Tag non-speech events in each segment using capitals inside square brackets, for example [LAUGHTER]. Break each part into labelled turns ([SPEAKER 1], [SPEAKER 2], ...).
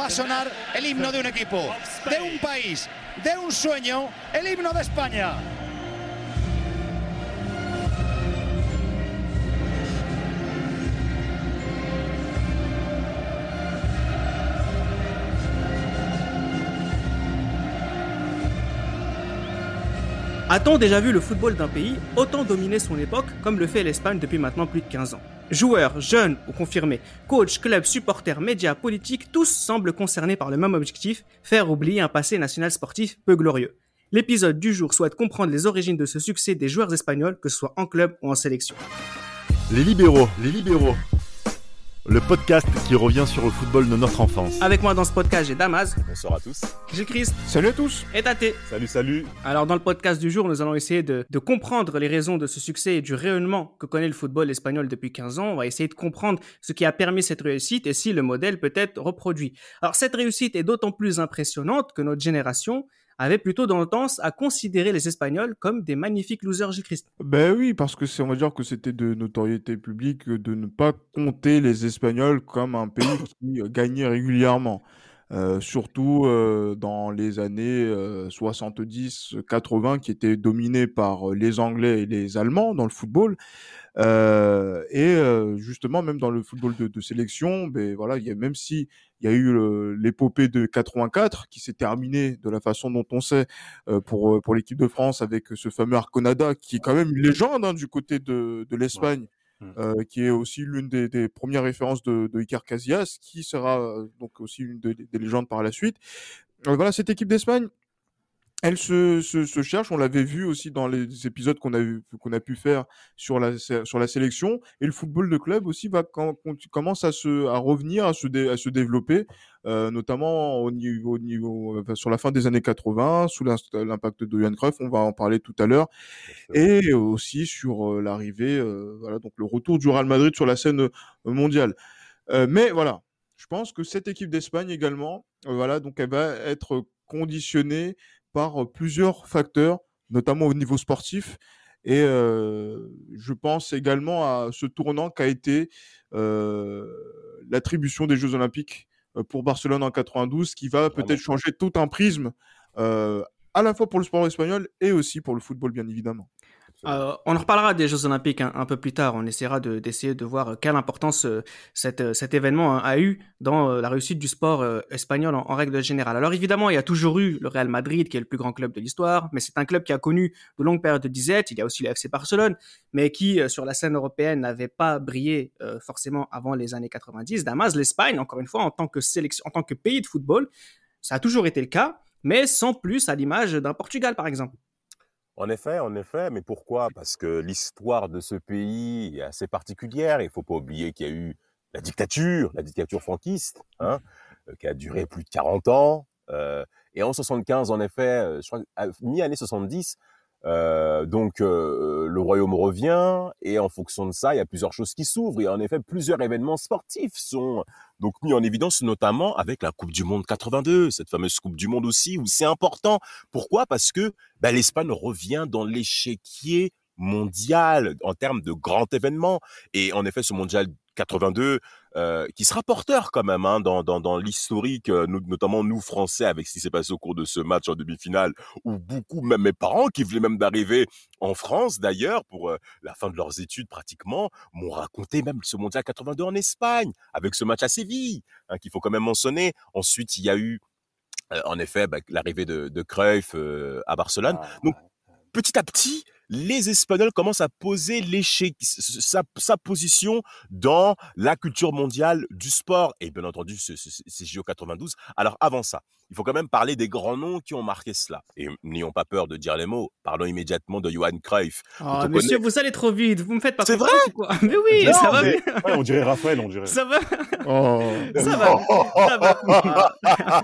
[SPEAKER 1] va a sonar el himno de un equipo, de un país, de un sueño, el himno de España.
[SPEAKER 2] A-t-on déjà vu le football d'un pays autant dominer son époque comme le fait l'Espagne depuis maintenant plus de 15 ans? Joueurs, jeunes ou confirmés, coachs, clubs, supporters, médias, politiques, tous semblent concernés par le même objectif, faire oublier un passé national sportif peu glorieux. L'épisode du jour souhaite comprendre les origines de ce succès des joueurs espagnols, que ce soit en club ou en sélection.
[SPEAKER 3] Les libéraux, les libéraux. Le podcast qui revient sur le football de notre enfance.
[SPEAKER 2] Avec moi dans ce podcast, j'ai Damas,
[SPEAKER 4] Bonsoir à tous.
[SPEAKER 2] j'ai Christ
[SPEAKER 5] Salut à tous
[SPEAKER 2] et Tate.
[SPEAKER 4] Salut, salut.
[SPEAKER 2] Alors dans le podcast du jour, nous allons essayer de, de comprendre les raisons de ce succès et du rayonnement que connaît le football espagnol depuis 15 ans. On va essayer de comprendre ce qui a permis cette réussite et si le modèle peut être reproduit. Alors cette réussite est d'autant plus impressionnante que notre génération avait plutôt tendance à considérer les Espagnols comme des magnifiques losers Gilles Christ.
[SPEAKER 5] Ben oui, parce que c'est, on va dire que c'était de notoriété publique de ne pas compter les Espagnols comme un pays qui gagnait régulièrement. Euh, surtout euh, dans les années 70-80 qui étaient dominés par les Anglais et les Allemands dans le football. Euh, et euh, justement, même dans le football de, de sélection, ben voilà, il y a, même si il y a eu l'épopée de 84 qui s'est terminée de la façon dont on sait euh, pour euh, pour l'équipe de France avec ce fameux Arconada qui est quand même une légende hein, du côté de de l'Espagne.
[SPEAKER 4] Mm.
[SPEAKER 5] euh, qui est aussi l'une des, des premières références de, de Casillas, qui sera euh, donc aussi une des, des légendes par la suite. Euh, voilà, cette équipe d'Espagne, elle se, se, se cherche. On l'avait vu aussi dans les épisodes qu'on a, eu- qu'on a pu faire sur la, sé- sur la sélection. Et le football de club aussi va quand, commence à, se, à revenir, à se, dé- à se développer, euh, notamment au niveau, au niveau, enfin, sur la fin des années 80, sous l'impact de Johan Cruyff. On va en parler tout à l'heure. Et aussi sur euh, l'arrivée, euh, voilà, donc le retour du Real Madrid sur la scène mondiale. Mais voilà, je pense que cette équipe d'Espagne également, voilà, donc elle va être conditionnée par euh, plusieurs facteurs, notamment au niveau sportif. Et euh, je pense également à ce tournant qu'a été euh, l'attribution des Jeux Olympiques pour Barcelone en 92, qui va peut-être changer tout un prisme, euh, à la fois pour le sport espagnol et aussi pour le football, bien évidemment.
[SPEAKER 2] Euh, on en reparlera des Jeux Olympiques un, un peu plus tard. On essaiera de- d'essayer de, voir quelle importance euh, euh, cet événement hein, a eu dans euh, la réussite du sport euh, espagnol en, en règle générale. Alors évidemment, il y a toujours eu le Real Madrid qui est le plus grand club de l'histoire, mais c'est un club qui a connu de longues périodes de disette. Il y a aussi le FC Barcelone, mais qui euh, sur la scène européenne n'avait pas brillé euh, forcément avant les années 90. Damas, l'Espagne, encore une fois, en tant que sélection, en tant que pays de football, ça a toujours été le cas, mais sans plus à l'image d'un Portugal par exemple.
[SPEAKER 4] En effet, en effet, mais pourquoi? Parce que l'histoire de ce pays est assez particulière. Il faut pas oublier qu'il y a eu la dictature, la dictature franquiste, hein, euh, qui a duré plus de 40 ans. Euh, et en 75, en effet, euh, je crois, mi-année 70, euh, donc euh, le royaume revient et en fonction de ça, il y a plusieurs choses qui s'ouvrent. Et en effet plusieurs événements sportifs sont donc mis en évidence, notamment avec la Coupe du Monde 82, cette fameuse Coupe du Monde aussi où c'est important. Pourquoi? Parce que bah, l'Espagne revient dans l'échiquier mondial en termes de grands événements. Et en effet ce mondial 82 euh, qui sera porteur quand même hein, dans, dans, dans l'historique, euh, notamment nous Français avec ce qui s'est passé au cours de ce match en demi-finale, où beaucoup, même mes parents qui venaient même d'arriver en France d'ailleurs pour euh, la fin de leurs études pratiquement, m'ont raconté même ce mondial 82 en Espagne avec ce match à Séville hein, qu'il faut quand même mentionner. Ensuite il y a eu en effet bah, l'arrivée de, de Cruyff à Barcelone. Donc petit à petit, les Espagnols commencent à poser l'échec, sa, sa position dans la culture mondiale du sport. Et bien entendu, c'est JO 92. Alors avant ça, il faut quand même parler des grands noms qui ont marqué cela. Et n'ayons pas peur de dire les mots. Parlons immédiatement de Johan Cruyff.
[SPEAKER 2] Ah,
[SPEAKER 4] te
[SPEAKER 2] monsieur,
[SPEAKER 4] connais.
[SPEAKER 2] vous allez trop vite. Vous me faites pas
[SPEAKER 4] C'est
[SPEAKER 2] ou quoi Mais oui,
[SPEAKER 4] Non,
[SPEAKER 2] ça va
[SPEAKER 4] mais-
[SPEAKER 2] bien.
[SPEAKER 6] Ouais, on dirait Raphaël, on dirait.
[SPEAKER 2] Ça va,
[SPEAKER 5] Oh.
[SPEAKER 2] ça va, ça va,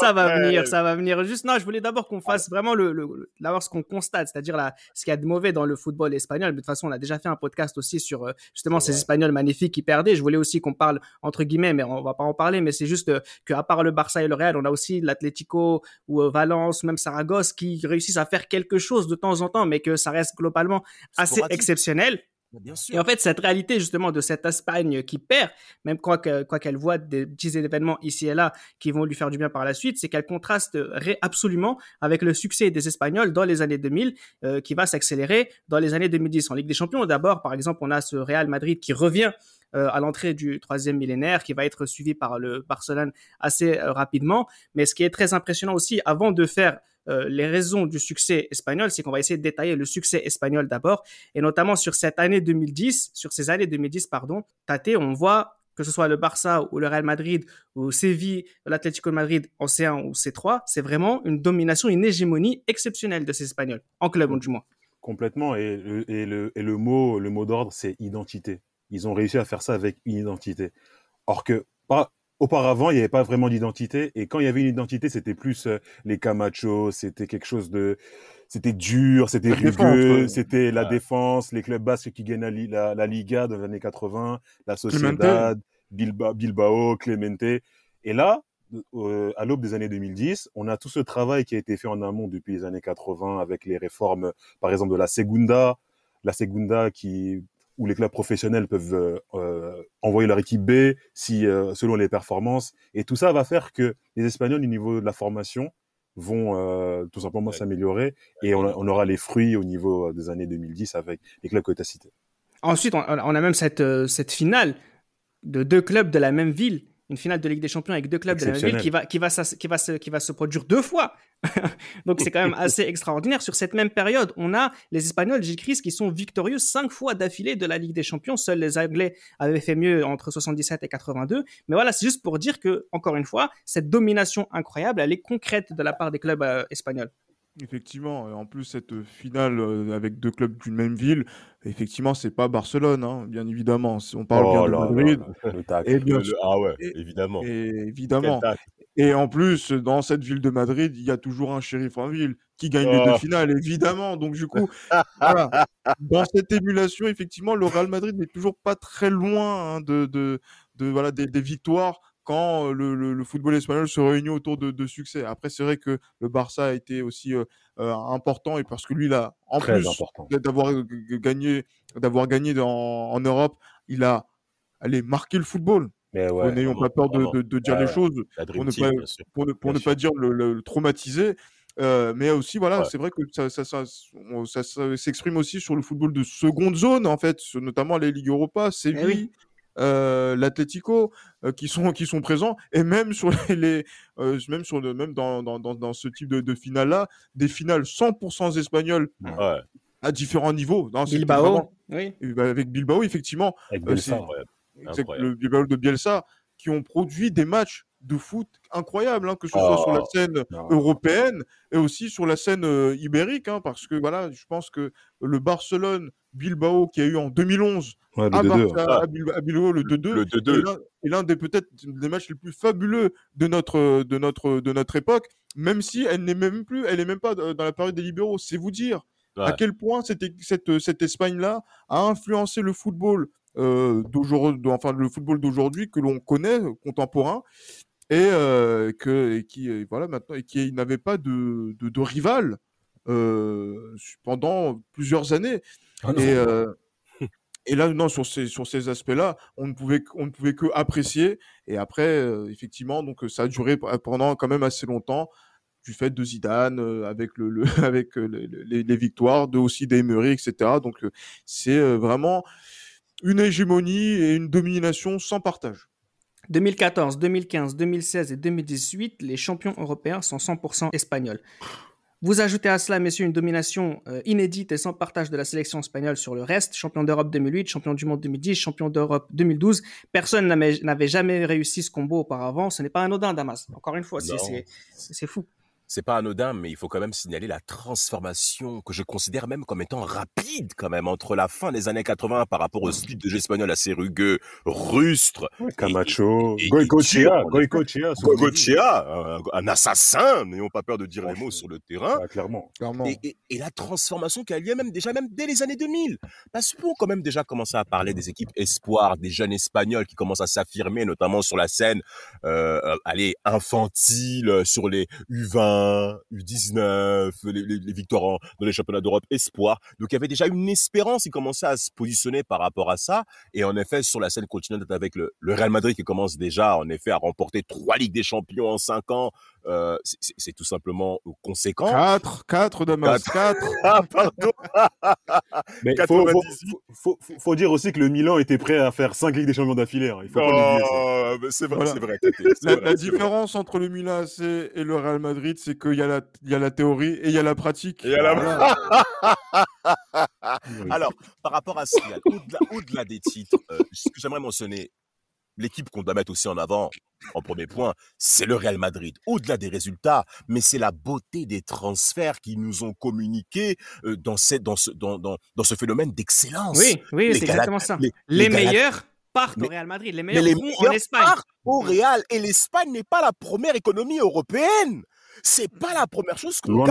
[SPEAKER 2] ça va venir, ça va venir. Juste, non, je voulais d'abord qu'on fasse vraiment le, le, le- d'abord ce qu'on constate, c'est-à-dire la, ce qu'il y a de mauvais dans le football espagnol. Mais de toute façon, on a déjà fait un podcast aussi sur euh, justement ces Espagnols magnifiques qui perdaient. Je voulais aussi qu'on parle entre guillemets, mais on va pas en parler. Mais c'est juste euh, qu'à part le Barça et le Real, on a aussi l'Atlético ou euh, Valence, même Saragosse, qui réussissent à faire quelque chose de temps en temps, mais que ça reste globalement assez
[SPEAKER 4] Sporadique.
[SPEAKER 2] exceptionnel. Bien sûr. Et en fait, cette réalité justement de cette Espagne qui perd, même quoi qu'elle quoi voit des petits événements ici et là qui vont lui faire du bien par la suite, c'est qu'elle contraste absolument avec le succès des Espagnols dans les années 2000 euh, qui va s'accélérer dans les années 2010. En Ligue des Champions, d'abord, par exemple, on a ce Real Madrid qui revient euh, à l'entrée du troisième millénaire, qui va être suivi par le Barcelone assez euh, rapidement. Mais ce qui est très impressionnant aussi, avant de faire euh, les raisons du succès espagnol, c'est qu'on va essayer de détailler le succès espagnol d'abord, et notamment sur cette année 2010, sur ces années 2010, pardon, Tate, on voit que ce soit le Barça ou le Real Madrid ou Séville, l'Atlético Madrid en C1 ou C3, c'est vraiment une domination, une hégémonie exceptionnelle de ces Espagnols, en club du moins.
[SPEAKER 3] Complètement, et le, et le mot, le mot d'ordre, c'est identité. Ils ont réussi à faire ça avec une identité. Or que, pas, auparavant, il n'y avait pas vraiment d'identité. Et quand il y avait une identité, c'était plus euh, les Camacho, c'était quelque chose de, c'était dur, c'était rugueux, c'était la défense, les clubs basques qui gagnent la, la, Liga dans les années 80, la Sociedad, Bilbao, Clemente. Et là, euh, à l'aube des années 2010, on a tout ce travail qui a été fait en amont depuis les années 80 avec les réformes, par exemple, de la Segunda, la Segunda qui où les clubs professionnels peuvent euh, euh, envoyer leur équipe B si euh, selon les performances. Et tout ça va faire que les Espagnols au niveau de la formation vont tout simplement s'améliorer. Et on, aura les fruits au niveau des années 2010 avec les clubs que tu as cités.
[SPEAKER 2] Ensuite, on, on, a même cette, cette finale de deux clubs de la même ville une finale de Ligue des Champions avec deux clubs de la même ville qui va, qui va, qui va, se, qui va se produire deux fois. [LAUGHS] Donc c'est quand même assez extraordinaire. Sur cette même période, on a les Espagnols, j'écris, qui sont victorieux cinq fois d'affilée de la Ligue des Champions. Seuls les Anglais avaient fait mieux entre 77 et 82. Mais voilà, c'est juste pour dire que, encore une fois, cette domination incroyable, elle est concrète de la part des clubs euh, espagnols.
[SPEAKER 5] Effectivement, en plus cette finale euh, avec deux clubs d'une même ville, effectivement, c'est pas Barcelone, hein, bien évidemment. On parle bien oh de Madrid.
[SPEAKER 4] et bien ah ouais, évidemment.
[SPEAKER 5] Et, évidemment. Et en plus, dans cette ville de Madrid, il y a toujours un shérif en ville qui gagne les deux oh. finales, évidemment. Donc du coup, [LAUGHS] voilà. dans cette émulation, effectivement, le Real Madrid n'est toujours pas très loin hein, de, de, de, voilà des, des victoires quand le, football espagnol se réunit autour de, succès. Après, c'est vrai que le Barça a été aussi important et parce que lui, là, en plus d'avoir gagné, d'avoir gagné en Europe, il a allez, marqué le football. N'ayons pas peur de, dire les choses pour ne, pas, pour, ne, pas, dire le, traumatiser. mais aussi, voilà, c'est vrai que ça, ça, s'exprime aussi sur le football de seconde zone, en fait, notamment les Ligues Europa, eh Séville, euh, l'Atlético euh, qui sont qui sont présents. Et même sur les, euh, même sur le même dans, dans, dans, ce type de, de finale là des finales 100% espagnoles à différents niveaux
[SPEAKER 2] dans Bilbao oui.
[SPEAKER 5] Bah, avec Bilbao effectivement
[SPEAKER 4] avec Bielsa,
[SPEAKER 5] le Bilbao de Bielsa qui ont produit des matchs de foot incroyables, hein, que ce soit sur la oh, scène européenne et aussi sur la scène ibérique, hein, parce que voilà, je pense que le Barcelone Bilbao qui a eu en 2011 à, Bilbao le 2-2 est l'un des peut-être des matchs les plus fabuleux de notre de notre de notre époque même si elle n'est même plus elle est même pas dans la période des libéraux. C'est vous dire à quel point cette cette, cette Espagne là a influencé le football euh, d'aujourd'hui enfin le football d'aujourd'hui que l'on connaît contemporain et euh, que et qui voilà maintenant et qui n'avait pas de, de, de rival euh, pendant plusieurs années ah et, euh, et là, non, sur ces, sur ces aspects-là, on ne pouvait, on ne pouvait que apprécier. Et après, euh, effectivement, donc ça a duré pendant quand même assez longtemps du fait de Zidane euh, avec le, le [LAUGHS] avec les, les, victoires, de aussi d'Emery, etc. Donc c'est vraiment une hégémonie et une domination sans partage.
[SPEAKER 2] 2014, 2015, 2016 et 2018, les champions européens sont 100% espagnols. Vous ajoutez à cela, messieurs, une domination euh, inédite et sans partage de la sélection espagnole sur le reste. Champion d'Europe 2008, champion du monde 2010, champion d'Europe 2012. Personne n'avait jamais réussi ce combo auparavant. Ce n'est pas anodin, Damas. Encore une fois, c'est fou
[SPEAKER 4] c'est pas anodin, mais il faut quand même signaler la transformation que je considère même comme étant rapide quand même entre la fin des années 80 par rapport au style de jeu espagnol assez rugueux, rustre.
[SPEAKER 3] Camacho, Goicochea, Goicochea,
[SPEAKER 4] Goicochea, un assassin, n'ayons pas peur de dire les mots sur le terrain.
[SPEAKER 3] clairement.
[SPEAKER 4] Et, et, la transformation qui a lieu même déjà même dès les années 2000. Parce qu'on quand même déjà commencé à parler des équipes espoirs, des jeunes espagnols qui commencent à s'affirmer, notamment sur la scène, euh, allez, infantile, sur les U20, U20, U19, les, les, victoires dans les championnats d'Europe espoir. Donc il y avait déjà une espérance, il commençait à se positionner par rapport à ça. Et en effet, sur la scène continentale avec le, le Real Madrid qui commence déjà en effet à remporter trois Ligues des Champions en cinq ans, euh, c'est- tout simplement conséquent.
[SPEAKER 5] 4, 4, Damas, 4.
[SPEAKER 4] Ah pardon. [LAUGHS]
[SPEAKER 3] Mais il faut, faut,
[SPEAKER 4] 98.
[SPEAKER 3] faut, faut- faut dire aussi que le Milan était prêt à faire 5 Ligues des Champions d'affilée. hein. Il faut pas l'oublier. ça.
[SPEAKER 4] Oh, c'est vrai,
[SPEAKER 5] Voilà.
[SPEAKER 4] c'est vrai.
[SPEAKER 5] La,
[SPEAKER 4] vrai,
[SPEAKER 5] la
[SPEAKER 4] c'est vrai.
[SPEAKER 5] différence entre le Milan AC et le Real Madrid, c'est qu'il y, a la- il y a la théorie et il y a la pratique.
[SPEAKER 4] Et il y a la-
[SPEAKER 5] Voilà.
[SPEAKER 3] Oui. [LAUGHS]
[SPEAKER 4] Alors, par rapport à ce qu'il y a, au-delà, au-delà des titres, euh, ce que j'aimerais mentionner, l'équipe qu'on doit mettre aussi en avant, en premier point, c'est le Real Madrid. Au-delà des résultats, mais c'est la beauté des transferts qui nous ont communiqué euh, dans, cette, dans, ce, dans, dans, dans ce phénomène d'excellence.
[SPEAKER 2] Oui, oui, c'est exactement ça.
[SPEAKER 4] les-
[SPEAKER 2] Les,
[SPEAKER 4] les Galactes-
[SPEAKER 2] meilleurs partent
[SPEAKER 4] Mais-
[SPEAKER 2] au Real Madrid. Les
[SPEAKER 4] Mais
[SPEAKER 2] meilleurs
[SPEAKER 4] les
[SPEAKER 2] vont en
[SPEAKER 4] meilleurs
[SPEAKER 2] Espagne.
[SPEAKER 4] partent au Real et l'Espagne n'est pas la première économie européenne. C'est pas la première chose qu'on
[SPEAKER 3] Loin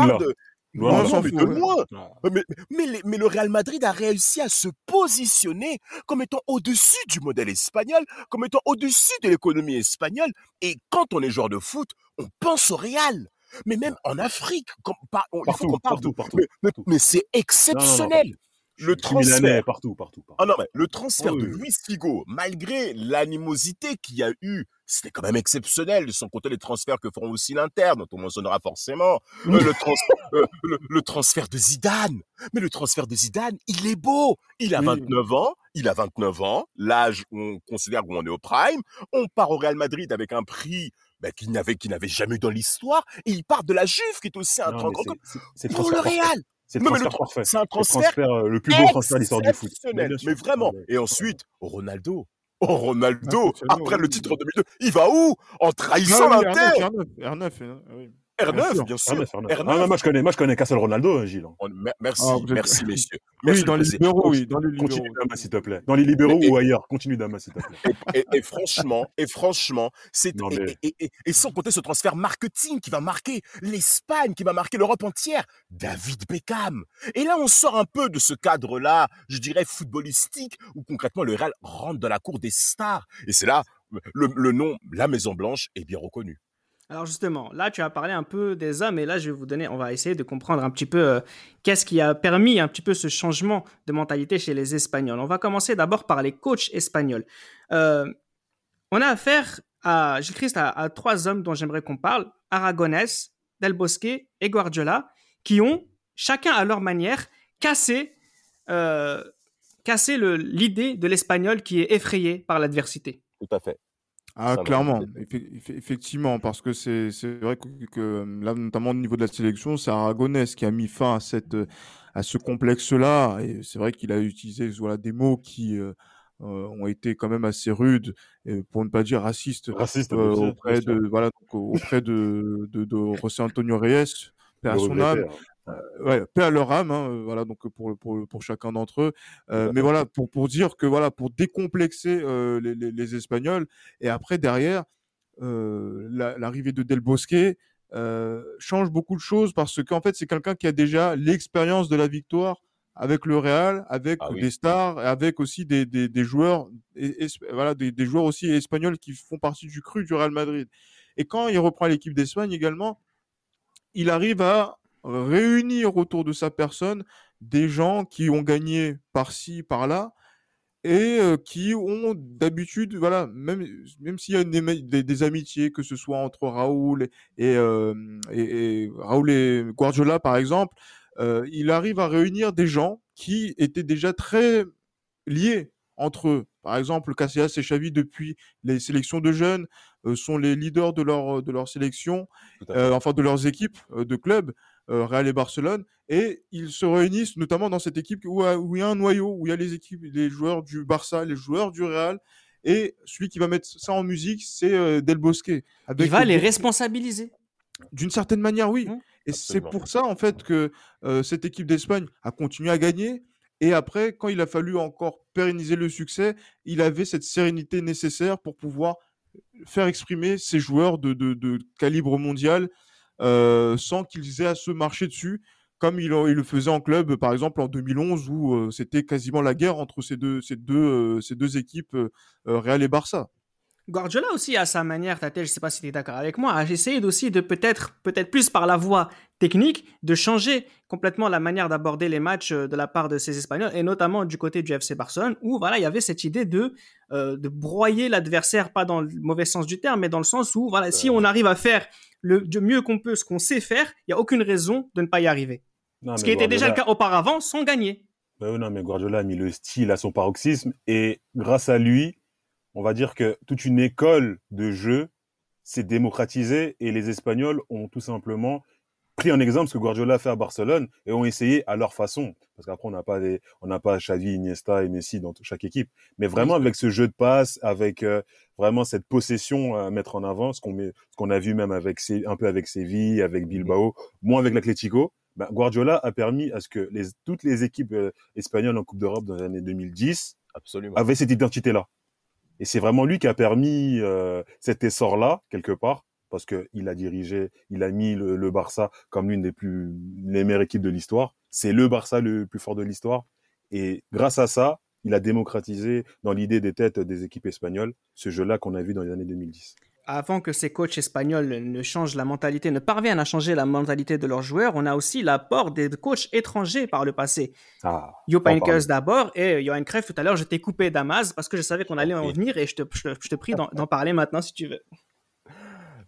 [SPEAKER 4] Non, non,
[SPEAKER 5] On
[SPEAKER 4] mais
[SPEAKER 5] ouais.
[SPEAKER 3] Non.
[SPEAKER 4] Mais, mais, les- mais le Real Madrid a réussi à se positionner comme étant au-dessus du modèle espagnol, comme étant au-dessus de l'économie espagnole. Et quand on est joueur de foot, on pense au Real. Mais même en Afrique, comme, par- on- il faut
[SPEAKER 3] Partout,
[SPEAKER 4] qu'on parle
[SPEAKER 3] partout,
[SPEAKER 4] de-
[SPEAKER 3] partout.
[SPEAKER 4] mais, mais-
[SPEAKER 3] partout.
[SPEAKER 4] mais c'est exceptionnel. Le transfert.
[SPEAKER 3] partout, partout. partout.
[SPEAKER 4] Ah non, mais le transfert
[SPEAKER 3] oui,
[SPEAKER 4] de. Luis Figo, malgré l'animosité qu'il y a eu, c'était quand même exceptionnel, sans compter les transferts que feront aussi l'Inter, dont on mentionnera forcément. Euh, le, trans- [LAUGHS] euh, le, le transfert de Zidane. Mais le transfert de Zidane, il est beau. Il a
[SPEAKER 5] Oui.
[SPEAKER 4] 29 ans. Il a 29 ans. L'âge où on considère où on est au prime. On part au Real Madrid avec un prix ben, qu'il n'avait, jamais eu dans l'histoire. Et il part de la Juve, qui est aussi un
[SPEAKER 3] Non,
[SPEAKER 4] grand grand
[SPEAKER 3] le
[SPEAKER 4] pour le. Real.
[SPEAKER 3] C'est.
[SPEAKER 4] C'est un transfert
[SPEAKER 3] euh, le plus beau transfert de l'histoire du foot.
[SPEAKER 4] mais, vraiment.
[SPEAKER 3] Ouais.
[SPEAKER 4] Et ensuite, Ronaldo. Oh, Ronaldo,
[SPEAKER 5] Ah,
[SPEAKER 4] après le titre en 2002, il va où? En trahissant
[SPEAKER 5] Ah
[SPEAKER 4] l'Inter
[SPEAKER 5] R9, R9, R9, ah oui. Bien
[SPEAKER 4] R9,
[SPEAKER 5] sûr.
[SPEAKER 4] bien
[SPEAKER 3] Ah,
[SPEAKER 4] sûr.
[SPEAKER 3] mais Fernand.
[SPEAKER 4] R9.
[SPEAKER 3] Ah, mais moi, je connais, moi, je connais seul Ronaldo, hein, Gilles.
[SPEAKER 4] Merci,
[SPEAKER 5] Ah, êtes-
[SPEAKER 4] merci messieurs.
[SPEAKER 5] Oui, dans les libéraux, oui, dans les libéraux.
[SPEAKER 3] Continue, Damas, s'il te plaît. Dans les libéraux
[SPEAKER 4] Et-
[SPEAKER 3] ou ailleurs. Continue, Damas, s'il te plaît.
[SPEAKER 4] Et, et- et franchement, et franchement, c'est
[SPEAKER 3] Non,
[SPEAKER 4] et,
[SPEAKER 3] mais-
[SPEAKER 4] et- et- et sans compter ce transfert marketing qui va marquer l'Espagne, qui va marquer l'Europe entière, David Beckham. Et là, on sort un peu de ce cadre-là, je dirais footballistique, où concrètement le Real rentre dans la cour des stars. Et c'est là le, le nom, la Maison Blanche, est bien reconnu.
[SPEAKER 2] Alors justement, là tu as parlé un peu des hommes et là je vais vous donner, on va essayer de comprendre un petit peu euh, qu'est-ce qui a permis un petit peu ce changement de mentalité chez les Espagnols. On va commencer d'abord par les coachs espagnols. Euh, on a affaire à Gilles à, à trois hommes dont j'aimerais qu'on parle Aragonès, Del Bosque et Guardiola, qui ont chacun à leur manière cassé, euh, cassé l'idée de l'espagnol qui est effrayé par l'adversité.
[SPEAKER 4] Tout à fait.
[SPEAKER 5] Ah, clairement, effectivement, parce que c'est c'est vrai que, que, là, notamment au niveau de la sélection, c'est Aragonès qui a mis fin à cette euh, à ce complexe-là, et c'est vrai qu'il a utilisé voilà des mots qui euh, euh, ont été quand même assez rudes, pour ne pas dire racistes,
[SPEAKER 3] Raciste,
[SPEAKER 5] euh, auprès de voilà donc, auprès de de, de José Antonio Reyes, à son âme. Ouais, paix à leur âme, hein, euh, voilà, donc pour, pour, pour chacun d'entre eux. Euh, mais voilà, pour, pour dire que voilà, pour décomplexer euh, les, les, les Espagnols, et après derrière, euh, la- l'arrivée de Del Bosque euh, change beaucoup de choses parce qu'en fait, c'est quelqu'un qui a déjà l'expérience de la victoire avec le Real, avec
[SPEAKER 4] Ah oui.
[SPEAKER 5] des stars, avec aussi des, des, des joueurs, et, et- voilà, des, des joueurs aussi espagnols qui font partie du cru du Real Madrid. Et quand il reprend l'équipe d'Espagne également, il arrive à réunir autour de sa personne des gens qui ont gagné par-ci, par-là, et euh, qui ont d'habitude, voilà, même, même s'il y a des, amitiés, que ce soit entre Raoul et, euh, et Raoul et Guardiola, par exemple, euh, il arrive à réunir des gens qui étaient déjà très liés entre eux. Par exemple, Casillas et Xavi, depuis les sélections de jeunes, euh, sont les leaders de leur, de leur sélection euh, enfin de leurs équipes euh, de clubs, euh, Real et Barcelone, et ils se réunissent notamment dans cette équipe où, euh, où il y a un noyau, où il y a les équipes, les joueurs du Barça, les joueurs du Real, et celui qui va mettre ça en musique, c'est euh, Del Bosque. Avec
[SPEAKER 2] Il va les responsabiliser.
[SPEAKER 5] D'une certaine manière, oui.
[SPEAKER 2] Mmh.
[SPEAKER 5] Et c'est pour ça, en fait, que euh, cette équipe d'Espagne a continué à gagner. Et après, quand il a fallu encore pérenniser le succès, il avait cette sérénité nécessaire pour pouvoir faire exprimer ses joueurs de, calibre mondial euh, sans qu'ils aient à se marcher dessus, comme il, le faisait en club, par exemple en 2011, où euh, c'était quasiment la guerre entre ces deux, euh, équipes, Real et Barça.
[SPEAKER 2] Guardiola aussi, à sa manière, Tate, je ne sais pas si tu es d'accord avec moi, a essayé aussi de peut-être, peut-être plus par la voie technique, de changer complètement la manière d'aborder les matchs euh, de la part de ces Espagnols, et notamment du côté du FC Barcelone, où voilà, il y avait cette idée de, euh, de broyer l'adversaire, pas dans le mauvais sens du terme, mais dans le sens où, voilà, si on arrive à faire le mieux qu'on peut ce qu'on sait faire, il n'y a aucune raison de ne pas y arriver. ce qui était déjà le cas auparavant, sans gagner.
[SPEAKER 3] Bah non, mais Guardiola a mis le style à son paroxysme, et grâce à lui, on va dire que toute une école de jeu s'est démocratisée et les Espagnols ont tout simplement pris en exemple ce que Guardiola a fait à Barcelone et ont essayé à leur façon. Parce qu'après, on n'a pas des, on n'a pas Xavi, Iniesta et Messi dans chaque équipe. Mais vraiment avec ce jeu de passe, avec euh, vraiment cette possession à mettre en avant, ce qu'on met, ce qu'on a vu même avec un peu avec Séville, avec Bilbao, moins avec l'Atlético. Ben, Guardiola a permis à ce que les, toutes les équipes euh, espagnoles en Coupe d'Europe dans les années 2010 Absolument. avaient cette identité-là. Et c'est vraiment lui qui a permis euh, cet essor-là, quelque part, parce qu'il a dirigé, il a mis le, Barça comme l'une des plus les meilleures équipes de l'histoire. C'est le Barça le plus fort de l'histoire. Et grâce à ça, il a démocratisé dans l'idée des têtes des équipes espagnoles ce jeu-là qu'on a vu dans les années 2010
[SPEAKER 2] avant que ces coachs espagnols ne changent la mentalité, ne parviennent à changer la mentalité de leurs joueurs, on a aussi l'apport des coachs étrangers par le passé. Ah, Jupp d'abord et Johan Cruyff tout à l'heure. Je t'ai coupé Damas parce que je savais qu'on allait en venir et je te, je, te prie d'en parler maintenant si tu veux.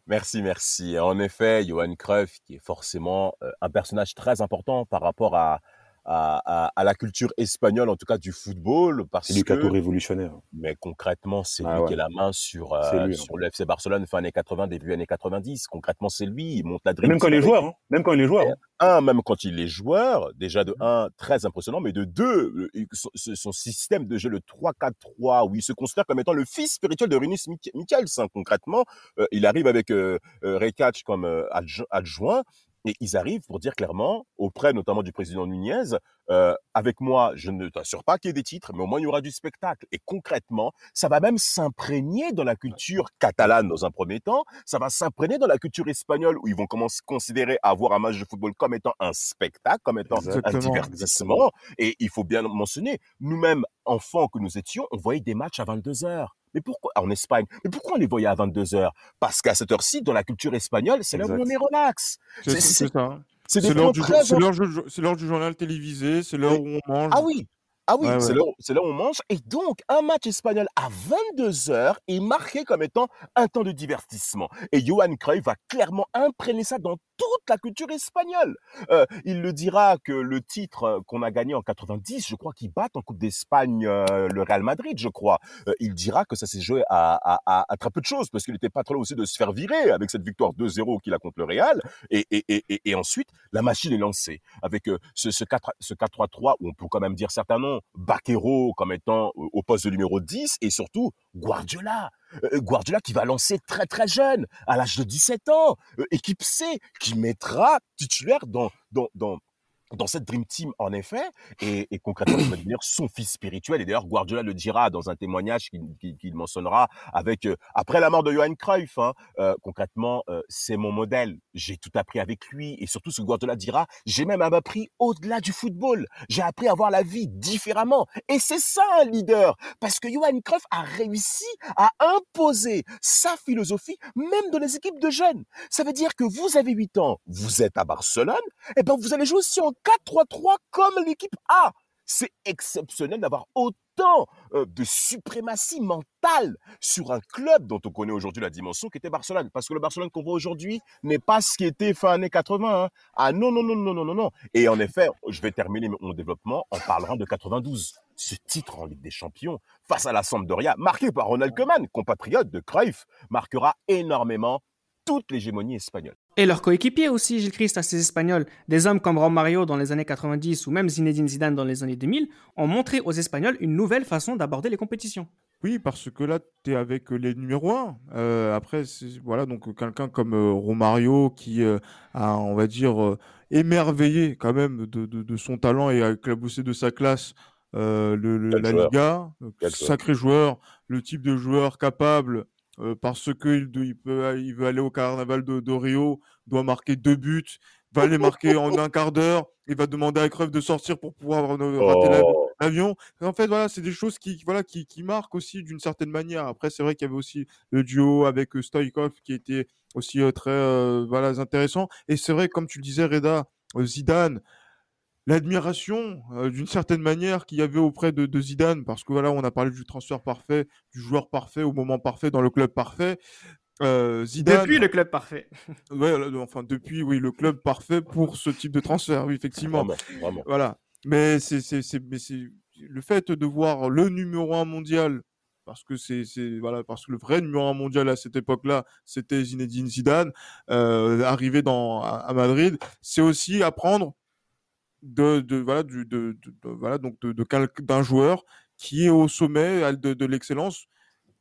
[SPEAKER 4] Merci, merci. En effet, Johan Cruyff, qui est forcément euh, un personnage très important par rapport à, à, à, la culture espagnole, en tout cas du football.
[SPEAKER 3] C'est lui qui a tout révolutionnaire.
[SPEAKER 4] Mais concrètement, c'est ah lui qui a la main sur, euh, hein. sur le FC Barcelone fin années 80, début années 90. Concrètement, c'est lui. Il monte la
[SPEAKER 3] Même quand il est joueur. Hein. Même quand il est joueur. Hein.
[SPEAKER 4] Un, même quand il est joueur. Déjà de un, très impressionnant. Mais de deux, son, système de jeu, le 3-4-3, où il se considère comme étant le fils spirituel de Rinus Michels. concrètement, euh, il arrive avec euh, euh comme euh, adjoint et ils arrivent pour dire clairement, auprès notamment du président Nunez, euh, avec moi, je ne t'assure pas qu'il y ait des titres, mais au moins il y aura du spectacle. Et concrètement, ça va même s'imprégner dans la culture catalane dans un premier temps, ça va s'imprégner dans la culture espagnole où ils vont commencer à considérer avoir un match de football comme étant un spectacle, comme étant un divertissement. Et il faut bien mentionner, nous-mêmes, enfants que nous étions, on voyait des matchs à 22 heures. Mais pourquoi en Espagne Mais pourquoi on les voyait à 22 heures? Parce qu'à cette heure-ci, dans la culture espagnole, c'est là où on est relax.
[SPEAKER 5] C'est ça. C'est l'heure du, journal télévisé, c'est l'heure où on mange.
[SPEAKER 4] Ah oui, ah oui, c'est là, où on mange. Et donc, un match espagnol à 22 heures est marqué comme étant un temps de divertissement. Et Johan Cruyff va clairement imprégner ça dans toute la culture espagnole. Euh, il le dira que le titre euh, qu'on a gagné en 90, je crois qu'il bat en Coupe d'Espagne euh, le Real Madrid, je crois. il dira que ça s'est joué à, à, très peu de choses parce qu'il n'était pas trop aussi de se faire virer avec cette victoire 2-0 qu'il a contre le Real. Et, et, et, et, ensuite, la machine est lancée avec ce, ce 4-3-3 où on peut quand même dire certains noms. Baquero comme étant au poste de numéro 10 et surtout Guardiola euh, Guardiola qui va lancer très très jeune, à l'âge de 17 ans, euh, équipe C, qui mettra titulaire dans, dans, dans, dans cette Dream Team, en effet, et, concrètement, il va devenir son fils spirituel. Et d'ailleurs, Guardiola le dira dans un témoignage qu'il mentionnera avec euh, après la mort de Johan Cruyff. Hein, euh, concrètement, euh, c'est mon modèle. J'ai tout appris avec lui, et surtout, ce que Guardiola dira, j'ai même appris au-delà du football. J'ai appris à voir la vie différemment. Et c'est ça un leader, parce que Johan Cruyff a réussi à imposer sa philosophie, même dans les équipes de jeunes. Ça veut dire que vous avez 8 ans, vous êtes à Barcelone, et ben vous allez jouer aussi en 4-3-3 comme l'équipe A. C'est exceptionnel d'avoir autant euh, de suprématie mentale sur un club dont on connaît aujourd'hui la dimension qui était Barcelone. Parce que le Barcelone qu'on voit aujourd'hui n'est pas ce qui était fin années 80. Hein. Ah non, non, non, non, non, non, non. Et en effet, je vais terminer mon développement en parlant de 92. Ce titre en Ligue des Champions face à la Sampdoria, marqué par Ronald Koeman, compatriote de Cruyff, marquera énormément toute l'hégémonie espagnole.
[SPEAKER 2] Et leurs coéquipiers aussi, Gilles Christ, à ces Espagnols, des hommes comme Romario dans les années 90 ou même Zinedine Zidane dans les années 2000, ont montré aux Espagnols une nouvelle façon d'aborder les compétitions.
[SPEAKER 5] Oui, parce que là, tu es avec les numéros 1. Euh, après, voilà, donc quelqu'un comme euh, Romario qui euh, a, on va dire, émerveillé quand même de, son talent et a éclaboussé de sa classe le, la Liga. Sacré joueur, le type de joueur capable euh, parce qu'il il, peut, il veut aller au carnaval de, Rio, doit marquer deux buts, va les marquer en un quart d'heure, il va demander à Cruyff de sortir pour pouvoir rater
[SPEAKER 4] Oh.
[SPEAKER 5] l'avion. En fait, voilà, c'est des choses qui, voilà, qui, qui marquent aussi d'une certaine manière. Après, c'est vrai qu'il y avait aussi le duo avec euh, Stoïkov qui était aussi euh, très voilà, intéressant. Et c'est vrai, comme tu le disais, Reda, Zidane, l'admiration euh, d'une certaine manière qu'il y avait auprès de, de Zidane, parce que voilà, on a parlé du transfert parfait, du joueur parfait au moment parfait, dans le club parfait. Euh, Zidane,
[SPEAKER 2] Depuis le club parfait. [LAUGHS]
[SPEAKER 5] ouais, enfin depuis, oui, le club parfait pour ce type de transfert, oui, effectivement.
[SPEAKER 4] Vraiment, vraiment.
[SPEAKER 5] Voilà. Mais c'est c'est- c'est- mais c'est le fait de voir le numéro un mondial, parce que c'est c'est- voilà, parce que le vrai numéro un mondial à cette époque-là, c'était Zinedine Zidane, euh, arrivé dans à, à Madrid, c'est aussi apprendre de, de voilà du de, de- de- voilà donc d'un joueur qui est au sommet de, de l'excellence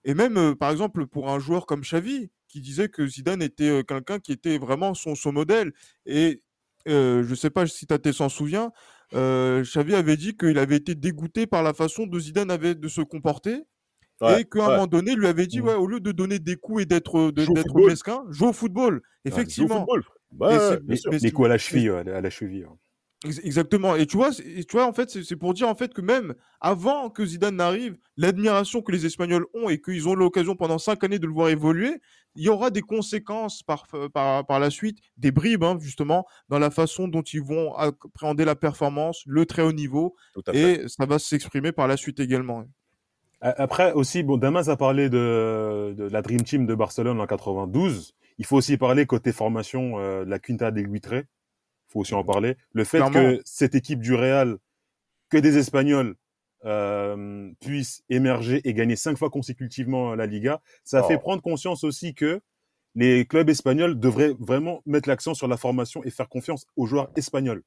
[SPEAKER 5] et même euh, par exemple pour un joueur comme Xavi qui disait que Zidane était euh, quelqu'un qui était vraiment son, son modèle et euh, je sais pas si Tate s'en souvient euh, Xavi avait dit qu'il avait été dégoûté par la façon dont Zidane avait de se comporter
[SPEAKER 4] Ouais,
[SPEAKER 5] et qu'à un
[SPEAKER 4] ouais.
[SPEAKER 5] moment donné, il lui avait dit,
[SPEAKER 3] Mm.
[SPEAKER 5] ouais, au lieu de donner des coups et d'être de-
[SPEAKER 4] Joue au
[SPEAKER 5] d'être
[SPEAKER 4] football.
[SPEAKER 5] mesquin, joue au football.
[SPEAKER 4] Ouais, joue au
[SPEAKER 5] Effectivement.
[SPEAKER 4] football.
[SPEAKER 5] Mais- mais c'est-
[SPEAKER 3] coups à la cheville, à la cheville.
[SPEAKER 5] Exactement. Et tu vois, et tu vois, en fait, c'est pour dire en fait que même avant que Zidane n'arrive, l'admiration que les Espagnols ont et qu'ils ont l'occasion pendant cinq années de le voir évoluer, il y aura des conséquences par, par, par la suite, des bribes hein, justement, dans la façon dont ils vont appréhender la performance, le très haut niveau, et ça va s'exprimer par la suite également.
[SPEAKER 3] Après aussi, bon, Damas a parlé de, de la Dream Team de Barcelone en 92. Il faut aussi parler côté formation euh, de la Quinta del Buitre. Il faut aussi en parler. Le fait
[SPEAKER 5] Clairement.
[SPEAKER 3] que cette équipe du Real, que des Espagnols euh, puissent émerger et gagner cinq fois consécutivement la Liga, ça
[SPEAKER 4] Oh.
[SPEAKER 3] fait prendre conscience aussi que les clubs espagnols devraient vraiment mettre l'accent sur la formation et faire confiance aux joueurs espagnols.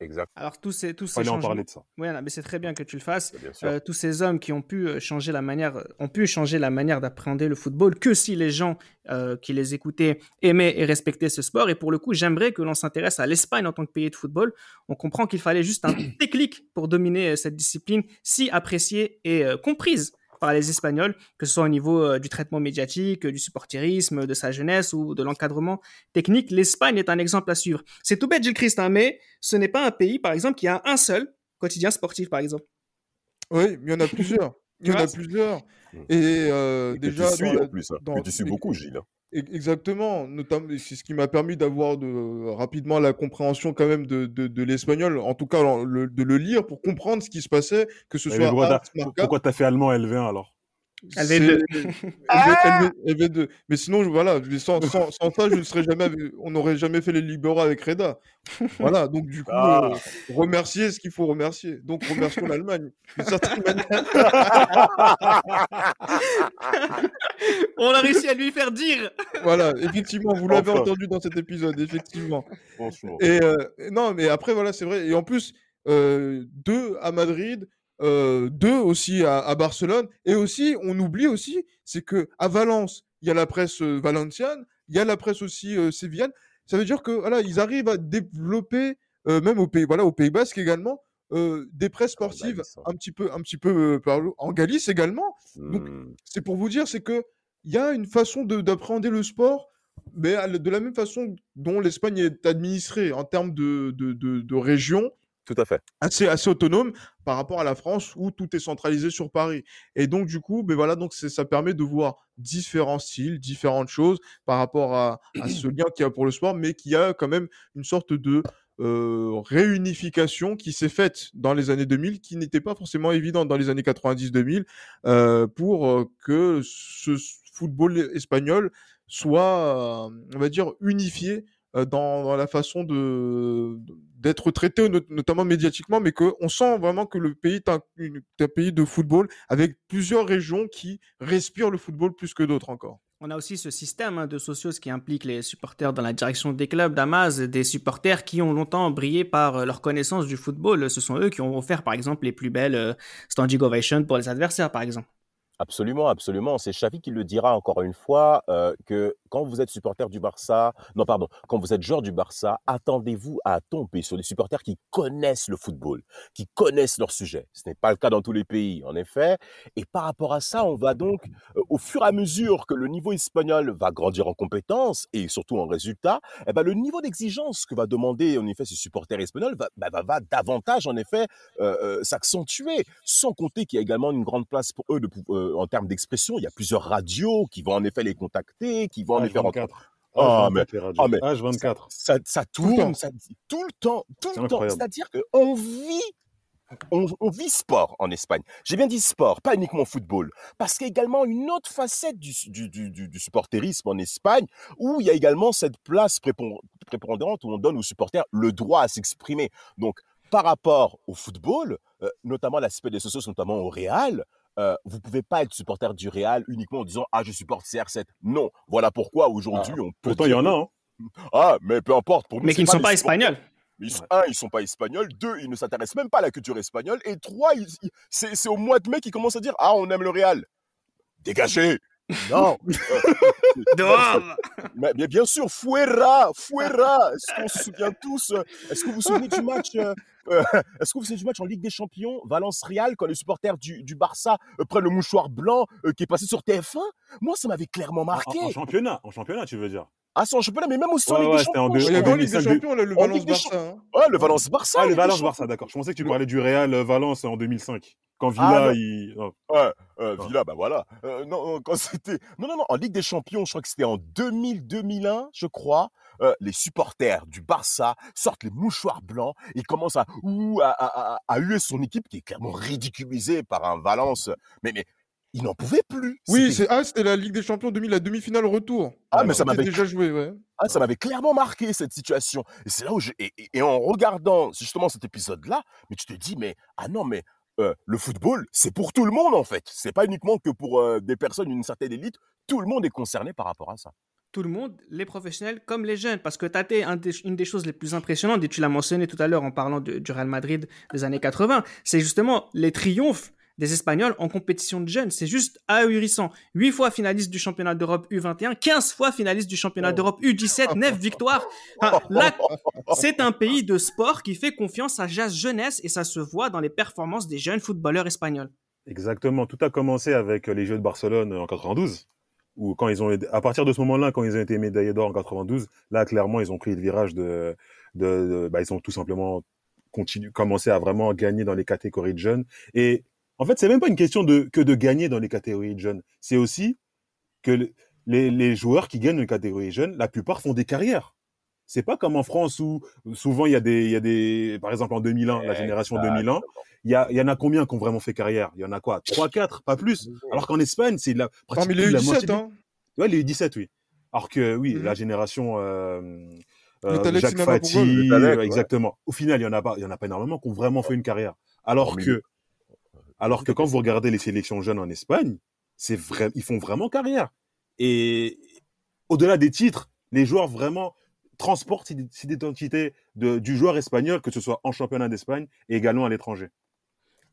[SPEAKER 4] Exact.
[SPEAKER 2] Alors tous ces tous ces changements.
[SPEAKER 3] parler de ça.
[SPEAKER 2] Ouais, non, mais c'est très bien que tu le fasses.
[SPEAKER 4] Sûr.
[SPEAKER 2] Euh, tous ces hommes qui ont pu euh, changer la manière, ont pu changer la manière d'appréhender le football que si les gens euh, qui les écoutaient aimaient et respectaient ce sport. Et pour le coup, j'aimerais que l'on s'intéresse à l'Espagne en tant que pays de football. On comprend qu'il fallait juste un [COUGHS] déclic pour dominer cette discipline si appréciée et euh, comprise par les Espagnols, que ce soit au niveau euh, du traitement médiatique, euh, du supporterisme, de sa jeunesse ou de l'encadrement technique. L'Espagne est un exemple à suivre. C'est tout bête, Gilles Christ, hein, mais ce n'est pas un pays, par exemple, qui a un seul quotidien sportif, par exemple.
[SPEAKER 5] Oui, mais il y en a plusieurs. Il y en a plusieurs. Et euh,
[SPEAKER 4] Et
[SPEAKER 5] déjà,
[SPEAKER 4] tu suis
[SPEAKER 5] dans
[SPEAKER 4] en plus. hein.
[SPEAKER 5] dans-
[SPEAKER 4] tu suis beaucoup, Gilles. hein.
[SPEAKER 5] E- Exactement, notamment, c'est ce qui m'a permis d'avoir de, rapidement la compréhension quand même de, de, de l'espagnol, en tout cas le- de le lire pour comprendre ce qui se passait, que ce
[SPEAKER 3] Mais
[SPEAKER 5] soit
[SPEAKER 3] pourquoi t'as-
[SPEAKER 5] Marca,
[SPEAKER 3] pourquoi t'as fait allemand L20 alors?
[SPEAKER 2] LV2.
[SPEAKER 5] c'est- LV- LV2. Mais sinon, voilà, sans, sans, sans ça, je ne serais jamais, on n'aurait jamais fait les libéraux avec Reda. Voilà, donc du coup,
[SPEAKER 4] Ah.
[SPEAKER 5] euh, remercier ce qu'il faut remercier. Donc remercions l'Allemagne, d'une certaine [LAUGHS] manière.
[SPEAKER 2] On a réussi à lui faire dire.
[SPEAKER 5] Voilà, effectivement, vous l'avez
[SPEAKER 4] Enfin.
[SPEAKER 5] entendu dans cet épisode, effectivement.
[SPEAKER 4] Franchement.
[SPEAKER 5] Et euh, non, mais après, voilà, c'est vrai. Et en plus, euh, deux à Madrid, euh, deux aussi à, à Barcelone. Et aussi, on oublie aussi, c'est que à Valence, il y a la presse euh, valenciane, il y a la presse aussi euh, sévillane. Ça veut dire que voilà, ils arrivent à développer, euh, même au pays, voilà, au Pays Basque également, des presses sportives un petit peu, un petit peu en Galice également. donc,
[SPEAKER 4] Hmm.
[SPEAKER 5] C'est pour vous dire, c'est que il y a une façon de- d'appréhender le sport, mais de la même façon dont l'Espagne est administrée en termes de, de, de, de région,
[SPEAKER 4] Tout à fait.
[SPEAKER 5] assez, autonome par rapport à la France où tout est centralisé sur Paris. Et donc, du coup, ben voilà, donc ça permet de voir différents styles, différentes choses par rapport à, ce lien qu'il y a pour le sport, mais qu'il y a quand même une sorte de euh, réunification qui s'est faite dans les années 2000, qui n'était pas forcément évidente dans les années 90-2000, euh, pour euh, que ce football espagnol soit, on va dire, unifié dans, dans la façon de d'être traité, not- notamment médiatiquement, mais qu'on sent vraiment que le pays est un, un pays de football avec plusieurs régions qui respirent le football plus que d'autres encore.
[SPEAKER 2] On a aussi ce système hein, de socios qui implique les supporters dans la direction des clubs d'Amaz, des supporters qui ont longtemps brillé par euh, leur connaissance du football. Ce sont eux qui ont offert, par exemple, les plus belles euh, standing ovations pour les adversaires, par exemple.
[SPEAKER 4] Absolument, absolument. C'est Xavi qui le dira encore une fois euh, que quand vous êtes supporter du Barça, non pardon, quand vous êtes joueur du Barça, attendez-vous à tomber sur des supporters qui connaissent le football, qui connaissent leur sujet. Ce n'est pas le cas dans tous les pays, en effet. Et par rapport à ça, on va donc, euh, au fur et à mesure que le niveau espagnol va grandir en compétences et surtout en résultats, eh ben, le niveau d'exigence que va demander en effet ces supporters espagnols va, bah, va, va davantage en effet euh, euh s'accentuer. Sans compter qu'il y a également une grande place pour eux de pouvoir euh, en termes d'expression. Il y a plusieurs radios qui vont en effet les contacter, qui vont en effet
[SPEAKER 3] H24.
[SPEAKER 4] Ah, mais- ah, mais-
[SPEAKER 3] H24.
[SPEAKER 4] ça, ça
[SPEAKER 5] Tout le
[SPEAKER 4] tourne, ça, tout le temps, tout le temps. C'est-à-dire qu'on vit, on, on vit sport en Espagne. J'ai bien dit sport, pas uniquement football, parce qu'il y a également une autre facette du, du, du, du- du supporterisme en Espagne, où il y a également cette place prépon- prépondérante où on donne aux supporters le droit à s'exprimer. Donc, par rapport au football, euh, notamment l'aspect des socios, notamment au Real, euh, vous pouvez pas être supporter du Real uniquement en disant ah je supporte CR7. Non, voilà pourquoi aujourd'hui on peut
[SPEAKER 3] Pourtant, il y en a, hein. [LAUGHS]
[SPEAKER 4] ah, mais peu importe. Pour nous,
[SPEAKER 2] Mais qui ne sont pas espagnols.
[SPEAKER 4] Ils sont- un, ils sont pas espagnols. Deux, ils ne s'intéressent même pas à la culture espagnole. Et trois, c'est au mois de mai qu'ils commencent à dire Ah, on aime le Real. Dégagez Non [LAUGHS]
[SPEAKER 2] Dehors
[SPEAKER 4] Mais bien, bien sûr, fuera Fuera Est-ce qu'on se souvient tous euh, Est-ce que vous vous souvenez du match euh, euh, Est-ce que vous vous souvenez du match en Ligue des Champions, Valence-Real, quand les supporters du, du Barça euh, prennent le mouchoir blanc euh, qui est passé sur TF1 Moi, ça m'avait clairement
[SPEAKER 3] En,
[SPEAKER 4] marqué.
[SPEAKER 3] en championnat, en championnat, tu veux dire.
[SPEAKER 4] Ah, c'est en championnat, mais même aussi en
[SPEAKER 3] Ouais,
[SPEAKER 4] Ligue des
[SPEAKER 3] c'était en
[SPEAKER 4] Champions.
[SPEAKER 3] deux-
[SPEAKER 5] Il y
[SPEAKER 3] en
[SPEAKER 5] avait en Ligue des
[SPEAKER 3] 2005,
[SPEAKER 5] Champions, le Valence-Barça. hein.
[SPEAKER 4] Ouais, le Valence-Barça.
[SPEAKER 3] Ah, le Valence-Barça, d'accord. Je pensais que tu parlais du Real euh, Valence en 2005. Quand
[SPEAKER 4] Ah,
[SPEAKER 3] Villa, il.
[SPEAKER 4] Ouais, euh, Villa, bah voilà. Euh, non, quand c'était. Non, non, non, en Ligue des Champions, je crois que c'était en 2000-2001, je crois. euh, les supporters du Barça sortent les mouchoirs blancs et commencent à, ouh, à, à, à, à huer son équipe qui est clairement ridiculisée par un Valence. Mais, mais ils n'en pouvaient plus.
[SPEAKER 5] Oui,
[SPEAKER 4] C'était-
[SPEAKER 5] c'est ah, c'était la Ligue des Champions 2000, la demi-finale retour.
[SPEAKER 4] Ah, mais ça m'avait
[SPEAKER 5] déjà joué, ouais.
[SPEAKER 4] Ah, ça m'avait clairement marqué cette situation. Et c'est là où je. Et, et- et en regardant justement cet épisode-là, mais tu te dis, mais ah non, mais euh, le football, c'est pour tout le monde en fait. C'est pas uniquement que pour euh, des personnes d'une certaine élite. Tout le monde est concerné par rapport à ça.
[SPEAKER 2] tout le monde, les professionnels comme les jeunes. Parce que Tate, un des- une des choses les plus impressionnantes, et tu l'as mentionné tout à l'heure en parlant de- du Real Madrid des années 80, c'est justement les triomphes des Espagnols en compétition de jeunes. C'est juste ahurissant. 8 fois finaliste du championnat d'Europe U21, 15 fois finaliste du championnat d'Europe U17, 9 [LAUGHS] victoires. Enfin, là, c'est un pays de sport qui fait confiance à sa jeunesse et ça se voit dans les performances des jeunes footballeurs espagnols.
[SPEAKER 3] Exactement. Tout a commencé avec euh, les Jeux de Barcelone en 92. Où quand ils ont, à partir de ce moment-là, quand ils ont été médaillés d'or en 92, là, clairement, ils ont pris le virage de, de, de- bah, ils ont tout simplement continué, commencé à vraiment gagner dans les catégories de jeunes. Et en fait, c'est même pas une question de, que de gagner dans les catégories de jeunes. C'est aussi que le- les, les joueurs qui gagnent dans les catégories jeunes, la plupart font des carrières. C'est pas comme en France où souvent il y a des, il y a des, par exemple en 2001, la génération 2001, il y, a, il y en a combien qui ont vraiment fait carrière? Il y en a quoi? 3, 4, pas plus. Alors qu'en Espagne, c'est la,
[SPEAKER 5] Parmi
[SPEAKER 3] pratiquement
[SPEAKER 5] les
[SPEAKER 3] la
[SPEAKER 5] U17,
[SPEAKER 3] moitié des-
[SPEAKER 5] hein.
[SPEAKER 3] Ouais, les U17, oui. Alors que, oui,
[SPEAKER 5] Mhm.
[SPEAKER 3] la génération euh, euh, Jacques Fati,
[SPEAKER 4] ouais.
[SPEAKER 3] exactement. Au final, il y en a pas, il y en a pas énormément qui ont vraiment fait une carrière. Alors que, alors que quand vous regardez les sélections jeunes en Espagne, c'est vrai, ils font vraiment carrière. Et au-delà des titres, les joueurs vraiment transportent cette identité de, du joueur espagnol, que ce soit en championnat d'Espagne et également à l'étranger.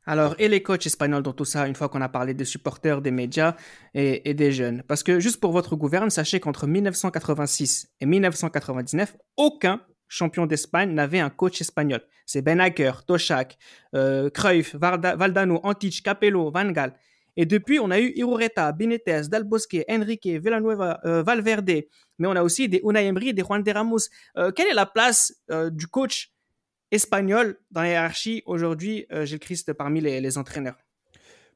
[SPEAKER 2] Alors, et les coachs espagnols dans tout ça, une fois qu'on a parlé des supporters, des médias et, et des jeunes? Parce que juste pour votre gouverne, sachez qu'entre 1986 et 1999, aucun champion d'Espagne n'avait un coach espagnol. C'est Benaker, Toshak, euh, Cruyff, Valda- Valdano, Antich, Capello, Van Gaal. Et depuis, on a eu Irureta, Benitez, Del Bosque, Enrique, Villanueva, euh, Valverde. Mais on a aussi des Unai Emery, des Juan de Ramos. Euh, quelle est la place euh, du coach espagnol dans la hiérarchie aujourd'hui, Gilles Christ, parmi les, entraîneurs?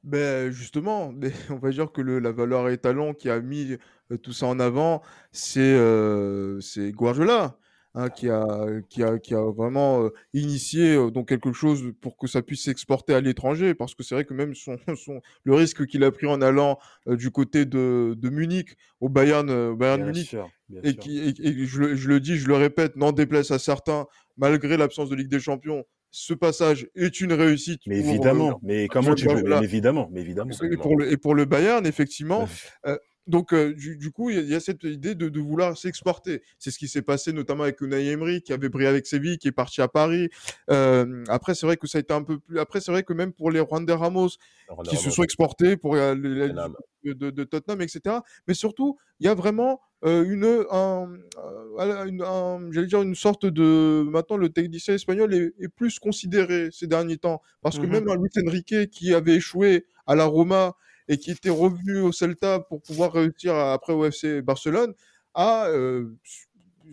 [SPEAKER 5] Ben justement, [LAUGHS] on va dire que le, la valeur étalon qui a mis tout ça en avant, c'est euh, Guardiola, hein, qui a qui a qui a vraiment euh, initié euh, donc quelque chose pour que ça puisse s'exporter à l'étranger, parce que c'est vrai que même son, [LAUGHS] son le risque qu'il a pris en allant euh, du côté de, de Munich au Bayern au Bayern
[SPEAKER 3] Bien
[SPEAKER 5] Munich
[SPEAKER 3] sûr,
[SPEAKER 5] et
[SPEAKER 3] sûr.
[SPEAKER 5] qui et, et je, le- je le dis, je le répète, n'en déplace à certains, malgré l'absence de Ligue des Champions, ce passage est une réussite.
[SPEAKER 3] Mais
[SPEAKER 5] pour, euh,
[SPEAKER 3] évidemment, mais comment tu veux. Mais évidemment, mais évidemment.
[SPEAKER 5] et pour le, et pour le Bayern, effectivement,
[SPEAKER 3] Ouais.
[SPEAKER 5] Donc, euh, du, du, coup, il y, y, a cette idée de, de vouloir s'exporter. C'est ce qui s'est passé notamment avec Unai Emery, qui avait brillé avec Séville, qui est parti à Paris. Euh, après, c'est vrai que ça a été un peu plus. Après, c'est vrai que même pour les Juan de Ramos, qui Ramos. se sont exportés pour euh, les, de, de, de, Tottenham, etc. Mais surtout, il y a vraiment euh, une, un, une, un, j'allais dire une sorte de. Maintenant, le technicien espagnol est, est plus considéré ces derniers temps, parce que mm -hmm. même un Luis Enrique qui avait échoué à la Roma et qui était revenu au Celta pour pouvoir réussir après au FC Barcelone, a euh,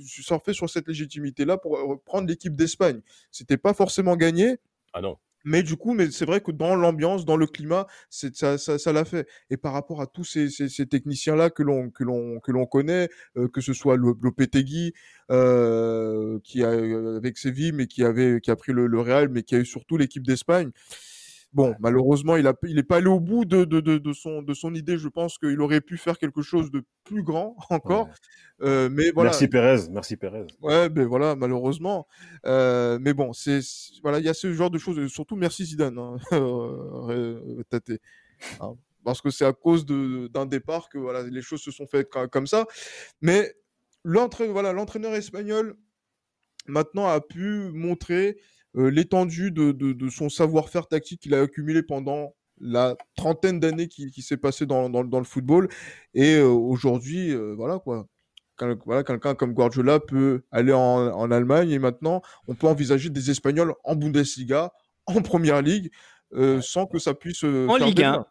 [SPEAKER 5] surfé sur cette légitimité-là pour prendre l'équipe d'Espagne. C'était pas forcément gagné.
[SPEAKER 4] Ah non.
[SPEAKER 5] Mais du coup, mais c'est vrai que dans l'ambiance, dans le climat, c'est ça, ça, ça l'a fait. Et par rapport à tous ces, ces, ces techniciens-là que l'on que l'on que l'on connaît, euh, que ce soit Lopetegui, euh, qui a avec Séville, mais qui avait qui a pris le, le Real, mais qui a eu surtout l'équipe d'Espagne. Bon, malheureusement, il a, il pas allé au bout de, de, de, de, son, de son idée. Je pense qu'il aurait pu faire quelque chose de plus grand [LAUGHS] encore. Ouais. Euh, mais voilà.
[SPEAKER 3] Merci Pérez, merci Pérez.
[SPEAKER 5] Ouais, ben voilà, malheureusement. Euh, mais bon, c'est voilà, il y a ce genre de choses. Surtout merci Zidane, hein, [LAUGHS] Tate. Hein, parce que c'est à cause d'un départ que voilà, les choses se sont faites comme ça. Mais l'entraîneur voilà, espagnol maintenant a pu montrer euh, l'étendue de, de, de, son savoir-faire tactique qu'il a accumulé pendant la trentaine d'années qui, qui s'est passé dans, dans, dans, le football. Et euh, aujourd'hui, euh, voilà quoi. Voilà, quelqu'un comme Guardiola peut aller en, en, Allemagne et maintenant on peut envisager des Espagnols en Bundesliga, en Première Ligue, euh, sans que ça puisse.
[SPEAKER 2] en Ligue 1.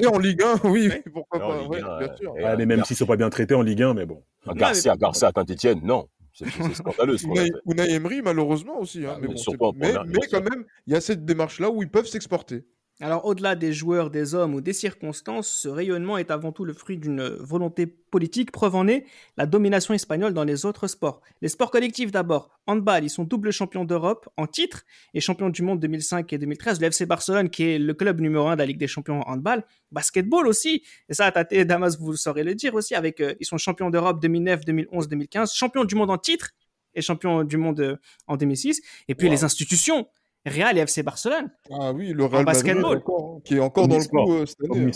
[SPEAKER 5] Et en Ligue 1, oui, pourquoi pas. Ouais,
[SPEAKER 3] bien sûr. Mais même s'ils sont pas bien traités en Ligue 1, mais bon.
[SPEAKER 4] Garcia, Garcia à Saint-Etienne, non. C'est scandaleux. Ce
[SPEAKER 5] Unai, Unai Emery, malheureusement aussi. Hein, ah, mais, bon, mais, mais quand même, il y a cette démarche-là où ils peuvent s'exporter.
[SPEAKER 2] Alors au-delà des joueurs, des hommes ou des circonstances, ce rayonnement est avant tout le fruit d'une volonté politique. Preuve en est la domination espagnole dans les autres sports. Les sports collectifs d'abord. Handball, ils sont double champions d'Europe en titre et champions du monde 2005 et 2013. Le FC Barcelone, qui est le club numéro un de la Ligue des champions en handball. Basketball aussi. Et ça, Tate et Damas, vous saurez le dire aussi. Avec, euh, ils sont champions d'Europe 2009, 2011, 2015. Champions du monde en titre et champions du monde euh, en 2006. Et puis wow. les institutions. Real et FC Barcelone.
[SPEAKER 5] Ah oui, le Real basketball. Encore, qui est encore dans le coup euh, cette année.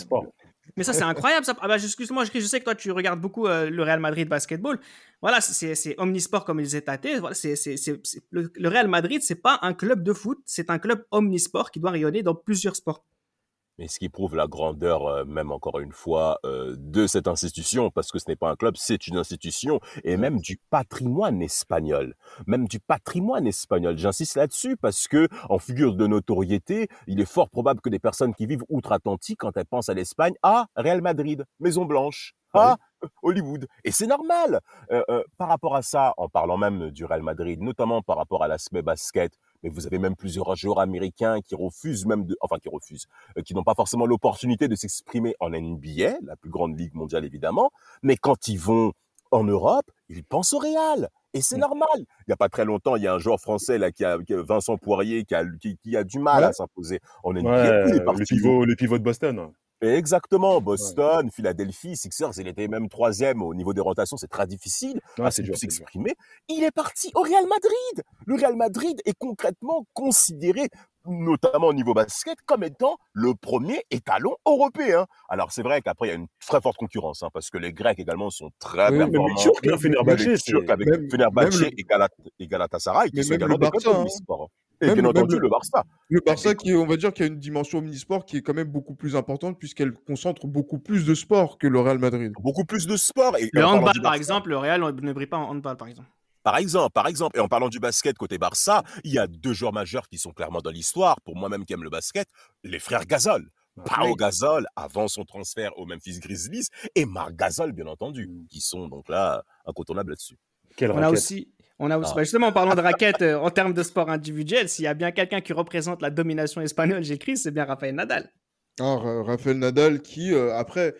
[SPEAKER 2] Mais ça, c'est incroyable. Ça. Ah bah, excuse-moi, je sais que toi, tu regardes beaucoup euh, le Real Madrid basketball. Voilà, c'est omnisport comme ils étaient Voilà, c'est le, le Real Madrid, c'est pas un club de foot, c'est un club omnisport qui doit rayonner dans plusieurs sports
[SPEAKER 4] mais ce qui prouve la grandeur, euh, même encore une fois, euh, de cette institution, parce que ce n'est pas un club, c'est une institution, et même du patrimoine espagnol, même du patrimoine espagnol. J'insiste là-dessus parce que, en figure de notoriété, il est fort probable que des personnes qui vivent outre-Atlantique, quand elles pensent à l'Espagne, ah, Real Madrid, Maison Blanche, ah, Hollywood. Et c'est normal. Euh, euh, par rapport à ça, en parlant même du Real Madrid, notamment par rapport à l'aspect basket, mais vous avez même plusieurs joueurs américains qui refusent même de, enfin qui refusent, euh, qui n'ont pas forcément l'opportunité de s'exprimer en NBA, la plus grande ligue mondiale évidemment, mais quand ils vont en Europe, ils pensent au Real. Et c'est mmh. normal. Il n'y a pas très longtemps, il y a un joueur français là qui a, Vincent Poirier qui a, qui, qui a du mal ouais. à s'imposer en NBA.
[SPEAKER 3] Ouais, le pivot, le pivot de Boston.
[SPEAKER 4] Exactement, Boston, ouais. Philadelphie, Sixers, il était même troisième au niveau des rotations, c'est très difficile ouais, à s'exprimer. Il est parti au Real Madrid. Le Real Madrid est concrètement considéré, notamment au niveau basket, comme étant le premier étalon européen. Alors c'est vrai qu'après il y a une très forte concurrence, hein, parce que les Grecs également sont très oui, performants.
[SPEAKER 3] Turcs, hein, Fenerbahçe,
[SPEAKER 4] les Turcs avec même, Fenerbahçe même et, Galat et Galatasaray, qui sont également des sport. Et même, bien entendu, le, le, Barça.
[SPEAKER 5] Le Barça, qui, on va dire, qui a une dimension omnisport qui est quand même beaucoup plus importante puisqu'elle concentre beaucoup plus de sport que le Real Madrid.
[SPEAKER 4] Beaucoup plus de sport. Et,
[SPEAKER 2] le handball, par exemple, le Real ne brille pas en handball, par exemple.
[SPEAKER 4] Par exemple, par exemple, et en parlant du basket côté Barça, il y a deux joueurs majeurs qui sont clairement dans l'histoire, pour moi-même qui aime le basket, les frères Gasol. Pao oui. Gasol avant son transfert au Memphis Grizzlies et Marc Gasol bien entendu, qui sont donc là incontournables là-dessus.
[SPEAKER 2] Quelle on raquette. a aussi on a aussi, bah justement, en parlant de raquettes euh, en termes de sport individuel, s'il y a bien quelqu'un qui représente la domination espagnole, j'écris, c'est bien Rafael Nadal.
[SPEAKER 5] Ah, Rafael Nadal qui, euh, après,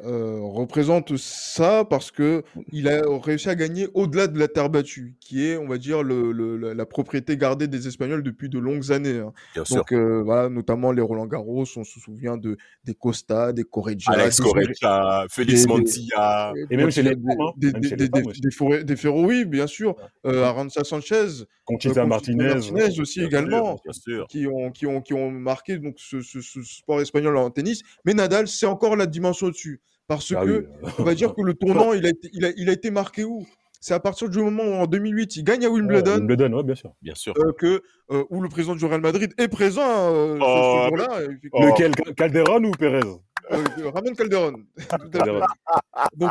[SPEAKER 5] euh, représente ça parce que il a réussi à gagner au-delà de la terre battue, qui est, on va dire, le, le, la propriété gardée des Espagnols depuis de longues années. Hein. Donc euh, voilà, notamment les Roland Garros, on se souvient de des Costa, des Correggia,
[SPEAKER 4] Alex Correggia, Félix Montilla,
[SPEAKER 3] et même chez les
[SPEAKER 5] des, des, des, des, des Ferro, oui, bien sûr, euh, Aranza Sanchez,
[SPEAKER 3] Conchita Martinez,
[SPEAKER 5] Martinez aussi bien également, sûr, qui ont qui ont qui ont marqué donc ce, ce, ce sport espagnol en tennis. Mais Nadal, c'est encore la dimension au-dessus Parce
[SPEAKER 3] Bah
[SPEAKER 5] que,
[SPEAKER 3] oui.
[SPEAKER 5] on va dire que le tournant, [LAUGHS] il a été, il a, il a été marqué où? C'est à partir du moment où, en 2008, il gagne à
[SPEAKER 3] Ouais,
[SPEAKER 5] Wimbledon,
[SPEAKER 3] Wimbledon, ouais, bien sûr.
[SPEAKER 4] Bien sûr.
[SPEAKER 5] euh, que, euh, où le président du Real Madrid est présent euh, ce- ce,
[SPEAKER 4] Oh,
[SPEAKER 5] jour-là.
[SPEAKER 3] Lequel? Calderon ou Pérez
[SPEAKER 5] Euh, Ramon [LAUGHS] [LAUGHS] Calderon. Donc,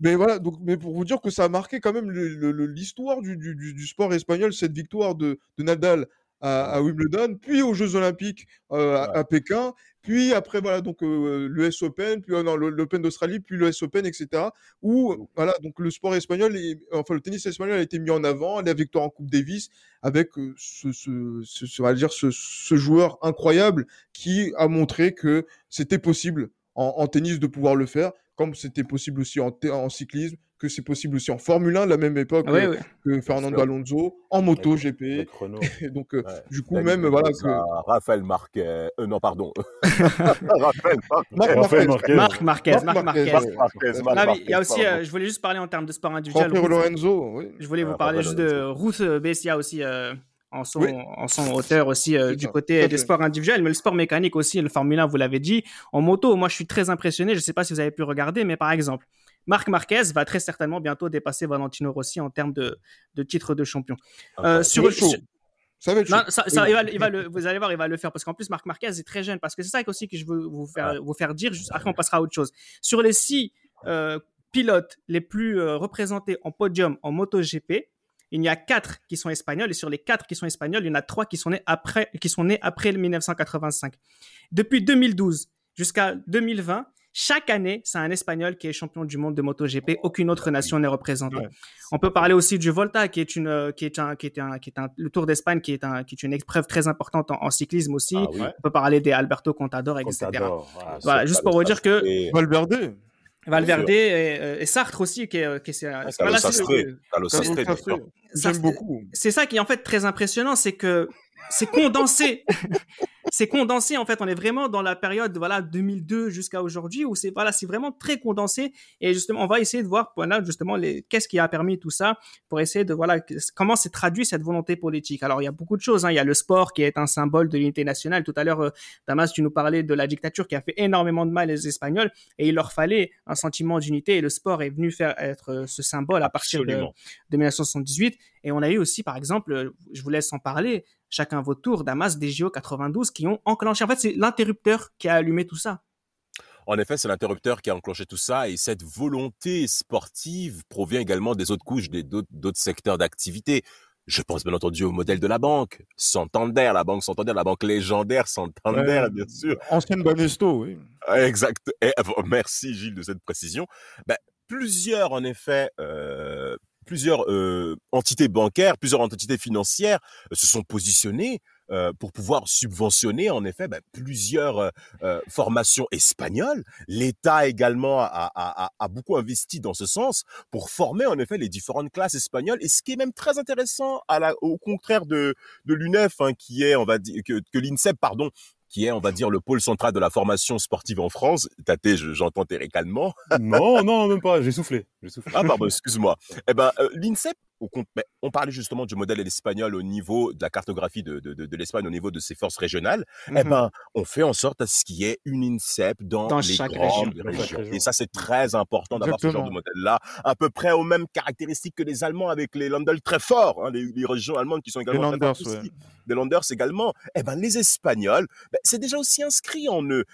[SPEAKER 5] mais voilà, donc, mais pour vous dire que ça a marqué quand même l'histoire du, du, du- du sport espagnol, cette victoire de, de Nadal à, à Wimbledon, puis aux Jeux Olympiques à Pékin, puis après, voilà, donc euh, l'US Open, puis euh, non, le- l'Open d'Australie, puis l'US Open, etc. Où, voilà, donc le sport espagnol, est- enfin, le tennis espagnol a été mis en avant, la victoire en Coupe Davis, avec ce, ce, ce- ce- on va dire ce, ce joueur incroyable qui a montré que c'était possible en, en tennis de pouvoir le faire, comme c'était possible aussi en, en cyclisme, que c'est possible aussi en Formule 1 de la même époque
[SPEAKER 2] Ouais,
[SPEAKER 5] euh,
[SPEAKER 2] ouais.
[SPEAKER 5] que Fernando. Alonso, en moto GP. Et [LAUGHS] donc, euh,
[SPEAKER 4] Ouais.
[SPEAKER 5] du coup, même, voilà, que
[SPEAKER 4] Raphaël Marquez. Euh, non, pardon. [LAUGHS] Raphaël
[SPEAKER 5] Marquez,
[SPEAKER 3] Marquez.
[SPEAKER 2] Marc Marquez,
[SPEAKER 5] Marc Marquez, ouais.
[SPEAKER 2] Il y a
[SPEAKER 4] Marquez,
[SPEAKER 2] aussi, euh, je voulais juste parler en termes de sport individuel. Ruth-
[SPEAKER 5] Lorenzo, oui.
[SPEAKER 2] Je voulais vous
[SPEAKER 4] Ah,
[SPEAKER 2] parler
[SPEAKER 4] Rafael
[SPEAKER 2] juste de. Ruth euh, Bessia aussi euh, en son
[SPEAKER 5] Oui.
[SPEAKER 2] en son auteur aussi euh, du
[SPEAKER 5] ça,
[SPEAKER 2] côté des sports individuels, mais le sport mécanique aussi, le Formule 1, vous l'avez dit. En moto, moi je suis très impressionné. Je sais pas si vous avez pu regarder, mais par exemple, Marc Marquez va très certainement bientôt dépasser Valentino Rossi en termes de, de titre de champion. Euh,
[SPEAKER 4] Incroyable.
[SPEAKER 5] Ça va être chaud.
[SPEAKER 2] sur-
[SPEAKER 5] Ça va être chaud.
[SPEAKER 2] non, ça, ça,
[SPEAKER 5] Oui.
[SPEAKER 2] il va, il va le, vous allez voir, il va le faire parce qu'en plus Marc Marquez est très jeune. Parce que c'est ça aussi que je veux vous faire, vous faire dire. Juste après, on passera à autre chose. Sur les six euh, pilotes les plus euh, représentés en podium en MotoGP, il y a quatre qui sont espagnols et sur les quatre qui sont espagnols, il y en a trois qui sont nés après, qui sont nés après le 1985. Depuis 2012 jusqu'à 2020. Chaque année, c'est un Espagnol qui est champion du monde de MotoGP. Aucune autre nation n'est représentée.
[SPEAKER 5] Ouais.
[SPEAKER 2] On peut parler aussi du Volta, qui est une, euh, qui est un, qui est un, qui est un, le Tour d'Espagne, qui est un, qui est une épreuve très importante en, en cyclisme aussi.
[SPEAKER 4] Ah oui.
[SPEAKER 2] On peut parler des Alberto Contador, etc.
[SPEAKER 3] Contador. Ah,
[SPEAKER 2] Voilà, juste pour vous dire que.
[SPEAKER 5] Valverde.
[SPEAKER 2] Valverde et, euh, et Sartre aussi, qui est, qui est,
[SPEAKER 4] Ah,
[SPEAKER 2] voilà,
[SPEAKER 5] J'aime beaucoup.
[SPEAKER 2] c'est ça qui est en fait très impressionnant, c'est que c'est condensé. [LAUGHS] c'est condensé en fait. On est vraiment dans la période voilà 2002 jusqu'à aujourd'hui où c'est voilà c'est vraiment très condensé et justement on va essayer de voir voilà justement les qu'est-ce qui a permis tout ça pour essayer de voilà comment s'est traduit cette volonté politique. Alors il y a beaucoup de choses. Hein. Il y a le sport qui est un symbole de l'unité nationale. Tout à l'heure, euh, Damas, tu nous parlais de la dictature qui a fait énormément de mal aux Espagnols et il leur fallait un sentiment d'unité et le sport est venu faire être euh, ce symbole à partir de, de 1978. Et on a eu aussi, par exemple, euh, je vous laisse en parler, chacun votre tour, Damas, des JO 92 qui ont enclenché. En fait, c'est l'interrupteur qui a allumé tout ça.
[SPEAKER 4] En effet, c'est l'interrupteur qui a enclenché tout ça et cette volonté sportive provient également des autres couches, des d'autres secteurs d'activité. Je pense bien entendu au modèle de la banque, Santander, la banque Santander, la banque légendaire Santander,
[SPEAKER 5] Ouais.
[SPEAKER 4] bien sûr.
[SPEAKER 5] Ancienne Banesto, oui.
[SPEAKER 4] Exact. Et, euh, merci Gilles de cette précision. Ben, plusieurs, en effet, euh, plusieurs euh, entités bancaires, plusieurs entités financières euh, se sont positionnées euh, pour pouvoir subventionner, en effet, ben, plusieurs euh, euh, formations espagnoles. L'État également a, a, a, beaucoup investi dans ce sens pour former, en effet, les différentes classes espagnoles. Et ce qui est même très intéressant, à la, au contraire de, de l'UNEF, hein, qui est, on va dire, que, que l'INSEP, pardon, qui est, on va dire, le pôle central de la formation sportive en France. Je- j'entends tes récalments.
[SPEAKER 3] Non, non, même pas. J'ai soufflé.
[SPEAKER 4] Ah, pardon, [LAUGHS] excuse-moi. Eh ben, euh, l'INSEP, on parlait justement du modèle espagnol au niveau de la cartographie de, de, de, de l'Espagne, au niveau de ses forces régionales. Eh
[SPEAKER 2] Mhm.
[SPEAKER 4] ben, on fait en sorte à ce qu'il y ait une INSEP dans,
[SPEAKER 2] Dans
[SPEAKER 4] les
[SPEAKER 2] chaque
[SPEAKER 4] grandes
[SPEAKER 3] région.
[SPEAKER 4] régions.
[SPEAKER 3] Région.
[SPEAKER 4] Et ça, c'est très important d'avoir ce genre de modèle-là, à peu près aux mêmes caractéristiques que les Allemands avec les Landers très forts, hein, les, les régions allemandes qui sont également très
[SPEAKER 5] Landers,
[SPEAKER 4] aussi.
[SPEAKER 5] ouais.
[SPEAKER 4] Des Landers également. Eh ben, les Espagnols, ben, c'est déjà aussi inscrit en eux.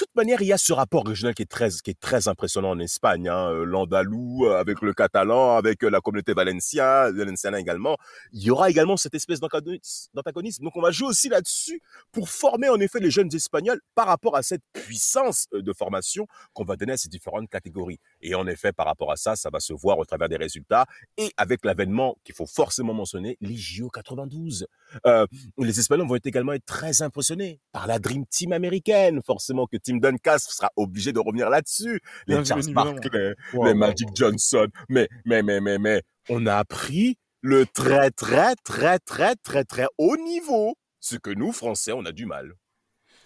[SPEAKER 4] Toute manière, il y a ce rapport régional qui est très, qui est très impressionnant en Espagne. Hein. euh, L'andalou euh, avec le catalan, avec euh, la communauté valencienne, valencienne également. Il y aura également cette espèce d'antagonisme. Donc, on va jouer aussi là-dessus pour former en effet les jeunes Espagnols par rapport à cette puissance de formation qu'on va donner à ces différentes catégories. Et en effet, par rapport à ça, ça va se voir au travers des résultats et avec l'avènement qu'il faut forcément mentionner, les JO 92. Euh, les Espagnols vont également être très impressionnés par la Dream Team américaine. Forcément que Tim Duncan sera obligé de revenir là-dessus. Les
[SPEAKER 5] Bien
[SPEAKER 4] Charles. Barkley,
[SPEAKER 3] Wow,
[SPEAKER 4] les
[SPEAKER 3] wow,
[SPEAKER 4] Magic
[SPEAKER 3] wow.
[SPEAKER 4] Johnson. Mais, mais, mais, mais, mais, on a appris le très, très, très, très, très, très haut niveau. Ce que nous, Français, on a du mal.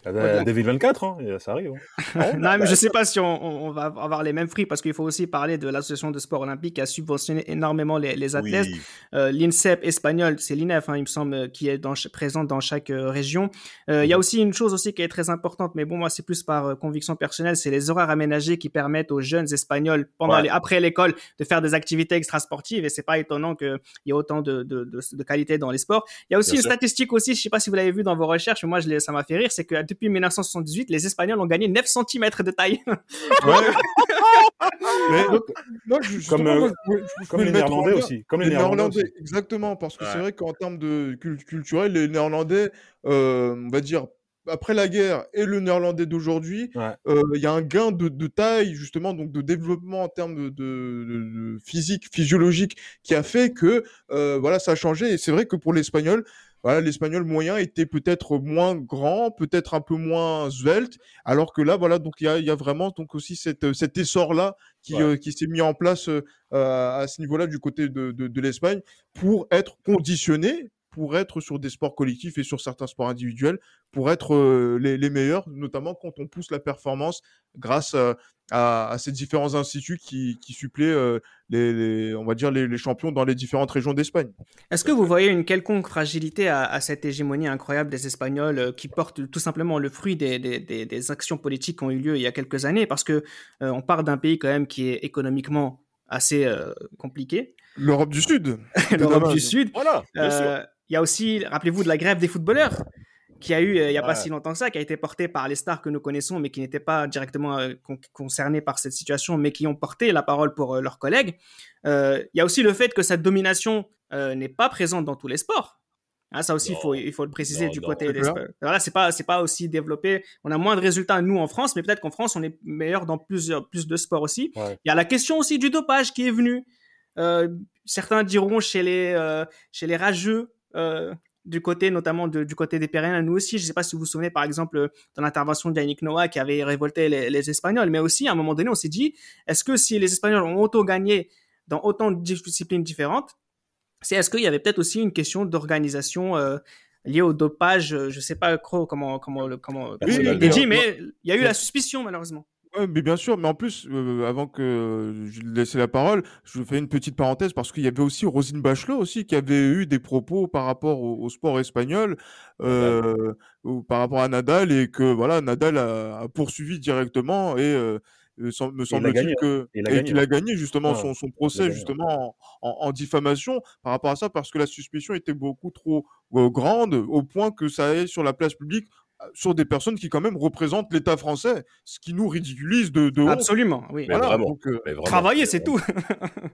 [SPEAKER 3] Euh, 24, hein, ça arrive.
[SPEAKER 2] Hein. [LAUGHS] non, mais je sais pas si on, va avoir les mêmes fruits parce qu'il faut aussi parler de l'association de sport olympique qui a subventionné énormément les, athlètes. Euh, L'INSEP espagnol, c'est l'INEF, hein, il me semble, qui est dans, présente dans chaque euh, région. Euh, il y a mhm. aussi une chose aussi qui est très importante, mais bon, moi c'est plus par conviction personnelle, c'est les horaires aménagés qui permettent aux jeunes espagnols pendant les, après l'école de faire des activités extrasportives et c'est pas étonnant qu'il y ait autant de, de, de, qualité dans les sports. Il y a aussi une statistique aussi, je sais pas si vous l'avez vu dans vos recherches, mais moi je ça m'a fait rire, c'est que depuis 1978, les Espagnols ont gagné 9 cm de taille. [LAUGHS] [LAUGHS]
[SPEAKER 3] comme, les Néerlandais aussi. Comme les, Néerlandais,
[SPEAKER 5] exactement, parce que c'est vrai qu'en termes de culturel, les Néerlandais, euh, on va dire, après la guerre et le néerlandais d'aujourd'hui, euh, il y a un gain de, taille, justement, donc de développement en termes de, physique, physiologique, qui a fait que euh, voilà, ça a changé. Et c'est vrai que pour l'espagnol, voilà, l'espagnol moyen était peut-être moins grand, peut-être un peu moins svelte, alors que là, voilà, donc il y a, vraiment donc aussi cette, cet essor-là qui, euh, qui s'est mis en place euh, à ce niveau-là du côté de, de, l'Espagne pour être conditionné pour être sur des sports collectifs et sur certains sports individuels, pour être euh, les, les, meilleurs, notamment quand on pousse la performance grâce à, ces différents instituts qui, qui suppléent euh, les, on va dire les, champions dans les différentes régions d'Espagne.
[SPEAKER 2] Est-ce que vous voyez une quelconque fragilité à, cette hégémonie incroyable des Espagnols euh, qui portent tout simplement le fruit des, des, des, actions politiques qui ont eu lieu il y a quelques années? Parce que euh, on part d'un pays quand même qui est économiquement assez compliqué.
[SPEAKER 5] L'Europe du Sud. [LAUGHS]
[SPEAKER 2] L'Europe du Sud. Voilà. Il y a aussi, rappelez-vous de la grève des footballeurs qui a eu, euh, il n'y a pas si longtemps que ça, qui a été porté par les stars que nous connaissons, mais qui n'étaient pas directement euh, concernés par cette situation, mais qui ont porté la parole pour euh, leurs collègues. Il y a aussi le fait que cette domination n'est pas présente dans tous les sports. Hein, ça aussi, il faut, il faut le préciser du côté des sports. Voilà, c'est pas, c'est pas aussi développé. On a moins de résultats, nous, en France, mais peut-être qu'en France, on est meilleur dans plusieurs, plus de sports aussi. Il y a la question aussi du dopage qui est venue. certains diront chez les, chez les rageux, du côté notamment du côté des Pérennes, nous aussi. Je ne sais pas si vous vous souvenez, par exemple, dans l'intervention d'Yannick Noah qui avait révolté les, Espagnols, mais aussi à un moment donné, on s'est dit, est-ce que si les Espagnols ont auto-gagné dans autant de disciplines différentes, c'est est-ce qu'il y avait peut-être aussi une question d'organisation euh, liée au dopage, je ne sais pas comment comment comment, comment dit, mais il y a eu la suspicion malheureusement
[SPEAKER 5] mais bien sûr, mais en plus, euh, avant que je laisse la parole, je fais une petite parenthèse parce qu'il y avait aussi Rosine Bachelot aussi qui avait eu des propos par rapport au, sport espagnol, euh, ou par rapport à Nadal et que voilà, Nadal a, poursuivi directement et euh, me semble-t-il que qu'il a gagné justement son, son procès justement en, en, diffamation par rapport à ça parce que la suspicion était beaucoup trop grande au point que ça aille sur la place publique sur des personnes qui quand même représentent l'État français, ce qui nous ridiculise de, de
[SPEAKER 2] Absolument, oui.
[SPEAKER 4] Mais, vraiment, euh,
[SPEAKER 2] travailler, c'est tout.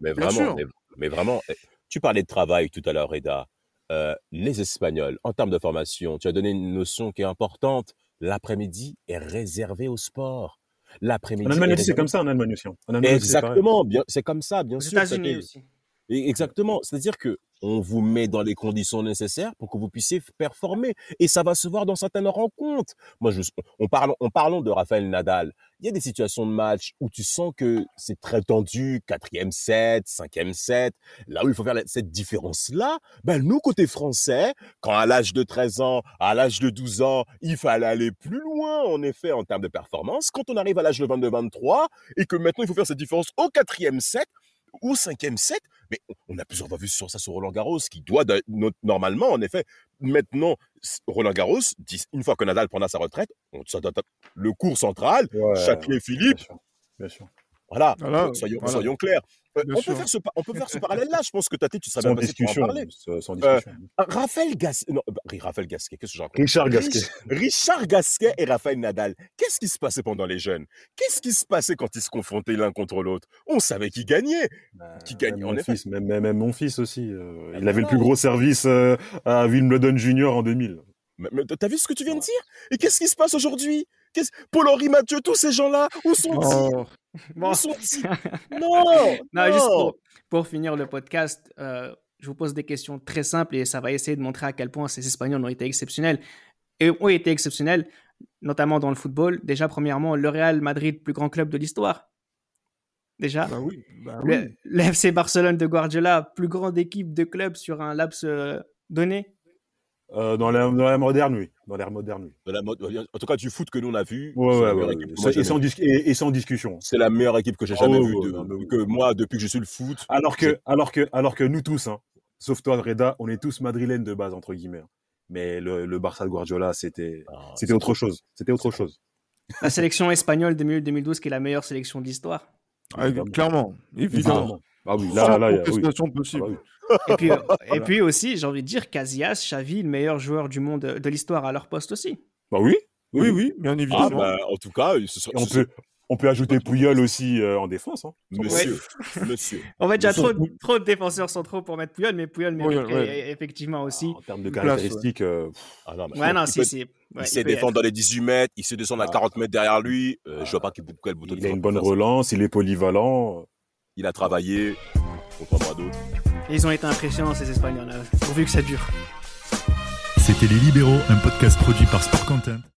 [SPEAKER 4] mais vraiment, [LAUGHS] mais, vraiment, eh, tu parlais de travail tout à l'heure, Reda. Euh, les Espagnols, en termes de formation, tu as donné une notion qui est importante. L'après-midi est réservé au sport.
[SPEAKER 3] L'après-midi. En Allemagne c'est comme ça en Allemagne aussi. Hein.
[SPEAKER 4] Exactement, c'est comme ça, bien sûr.
[SPEAKER 2] États-Unis aussi.
[SPEAKER 4] Exactement. C'est-à-dire que on vous met dans les conditions nécessaires pour que vous puissiez performer. Et ça va se voir dans certaines rencontres. Moi, je, on parle, on parlons de Raphaël Nadal. Il y a des situations de match où tu sens que c'est très tendu, quatrième set, cinquième set. Là où il faut faire cette différence-là, ben, nous, côté français, quand à l'âge de 13 ans, à l'âge de 12 ans, il fallait aller plus loin, en effet, en termes de performance. Quand on arrive à l'âge de 22-23 et que maintenant il faut faire cette différence au quatrième set, ou cinquième set. Mais on a plusieurs fois vu sur ça sur Roland Garros, qui doit normalement, en effet, maintenant, Roland Garros, une fois que Nadal prendra sa retraite, on, le cours central, ouais, Philippe.
[SPEAKER 3] bien sûr.
[SPEAKER 4] Voilà, soyons, clairs. Euh, on, peut faire ce, on, peut faire ce, parallèle-là. Je pense que Tati, tu serais bien passé pour en parler. Sans euh, discussion. Raphaël Gasquet, non, bah, Raphaël Gasquet, qu'est-ce que j'en
[SPEAKER 3] Richard Gasquet.
[SPEAKER 4] Richard Gasquet et Raphaël Nadal. Qu'est-ce qui se passait pendant les jeunes? Qu'est-ce qui se passait quand ils se confrontaient l'un contre l'autre? On savait qui gagnait.
[SPEAKER 3] Bah, qui gagnait, en effet. Fils, même, même, mon fils aussi. Euh, il avait le plus gros service à Wimbledon Junior en 2000.
[SPEAKER 4] Mais, t'as vu ce que tu viens de dire? Et qu'est-ce qui se passe aujourd'hui? Paul-Henri Mathieu, tous ces gens-là, où sont-ils? Oh. Sont-ils [LAUGHS] Non,
[SPEAKER 2] non, juste pour, finir le podcast, euh, je vous pose des questions très simples et ça va essayer de montrer à quel point ces Espagnols ont été exceptionnels. Et ont été exceptionnels, notamment dans le football. Déjà, premièrement, le Real Madrid, plus grand club de l'histoire. Déjà.
[SPEAKER 5] Bah oui, bah
[SPEAKER 2] oui. Le, FC Barcelone de Guardiola, plus grande équipe de club sur un laps euh, donné.
[SPEAKER 3] Euh, dans l'ère moderne, oui. Dans l'ère moderne, oui.
[SPEAKER 4] De la mode- En tout cas, du foot que nous on a vu,
[SPEAKER 3] Ouais, ouais, ouais. Et sans,
[SPEAKER 4] jamais
[SPEAKER 3] dis- et, et sans discussion.
[SPEAKER 4] C'est la meilleure équipe que j'ai jamais
[SPEAKER 3] ouais,
[SPEAKER 4] vue.
[SPEAKER 3] ouais,
[SPEAKER 4] de-
[SPEAKER 3] non, mais oui.
[SPEAKER 4] que moi, depuis que je suis le foot.
[SPEAKER 3] Alors que, alors que, alors que nous tous, hein, sauf toi, Reda, on est tous madrilènes de base, entre guillemets. hein. Mais le, le Barça de Guardiola, c'était,
[SPEAKER 4] Ah,
[SPEAKER 3] c'était autre chose. C'était autre chose.
[SPEAKER 2] La sélection espagnole 2000-2012 qui est la meilleure sélection de l'histoire.
[SPEAKER 5] Ah, clairement, évidemment.
[SPEAKER 3] Ah oui, là, là, il y a- oui. Ah
[SPEAKER 5] possible.
[SPEAKER 3] bah oui.
[SPEAKER 2] Et puis, euh, [LAUGHS] et puis aussi, j'ai envie de dire, Casillas, Xavi, le meilleur joueur du monde de l'histoire à leur poste aussi.
[SPEAKER 3] Bah oui.
[SPEAKER 5] Oui, oui, bien
[SPEAKER 4] Ah,
[SPEAKER 5] évidemment.
[SPEAKER 4] bah, en tout cas, ce
[SPEAKER 3] on
[SPEAKER 4] ce
[SPEAKER 3] peut, on peut ajouter Puyol aussi euh, en défense. Hein.
[SPEAKER 4] monsieur, [LAUGHS] monsieur.
[SPEAKER 2] On va déjà trop, trop de défenseurs centraux pour mettre Puyol, mais Puyol
[SPEAKER 5] ouais.
[SPEAKER 2] effectivement aussi.
[SPEAKER 3] En termes de caractéristiques, euh,
[SPEAKER 4] Ah, non, mais
[SPEAKER 2] Ouais, non,
[SPEAKER 4] il
[SPEAKER 2] si,
[SPEAKER 4] peut-
[SPEAKER 2] si. Ouais,
[SPEAKER 4] il sait défendre dans les 18 mètres, il sait descendre à
[SPEAKER 3] Ah.
[SPEAKER 4] 40 mètres derrière lui. Euh, je vois pas quel bouton
[SPEAKER 3] il a une bonne relance, il est polyvalent.
[SPEAKER 4] Il a travaillé, contrairement à d'autres.
[SPEAKER 2] Ils ont été impressionnants, ces Espagnols, là, pourvu que ça dure.
[SPEAKER 6] C'était Les Libéraux, un podcast produit par Sport Content.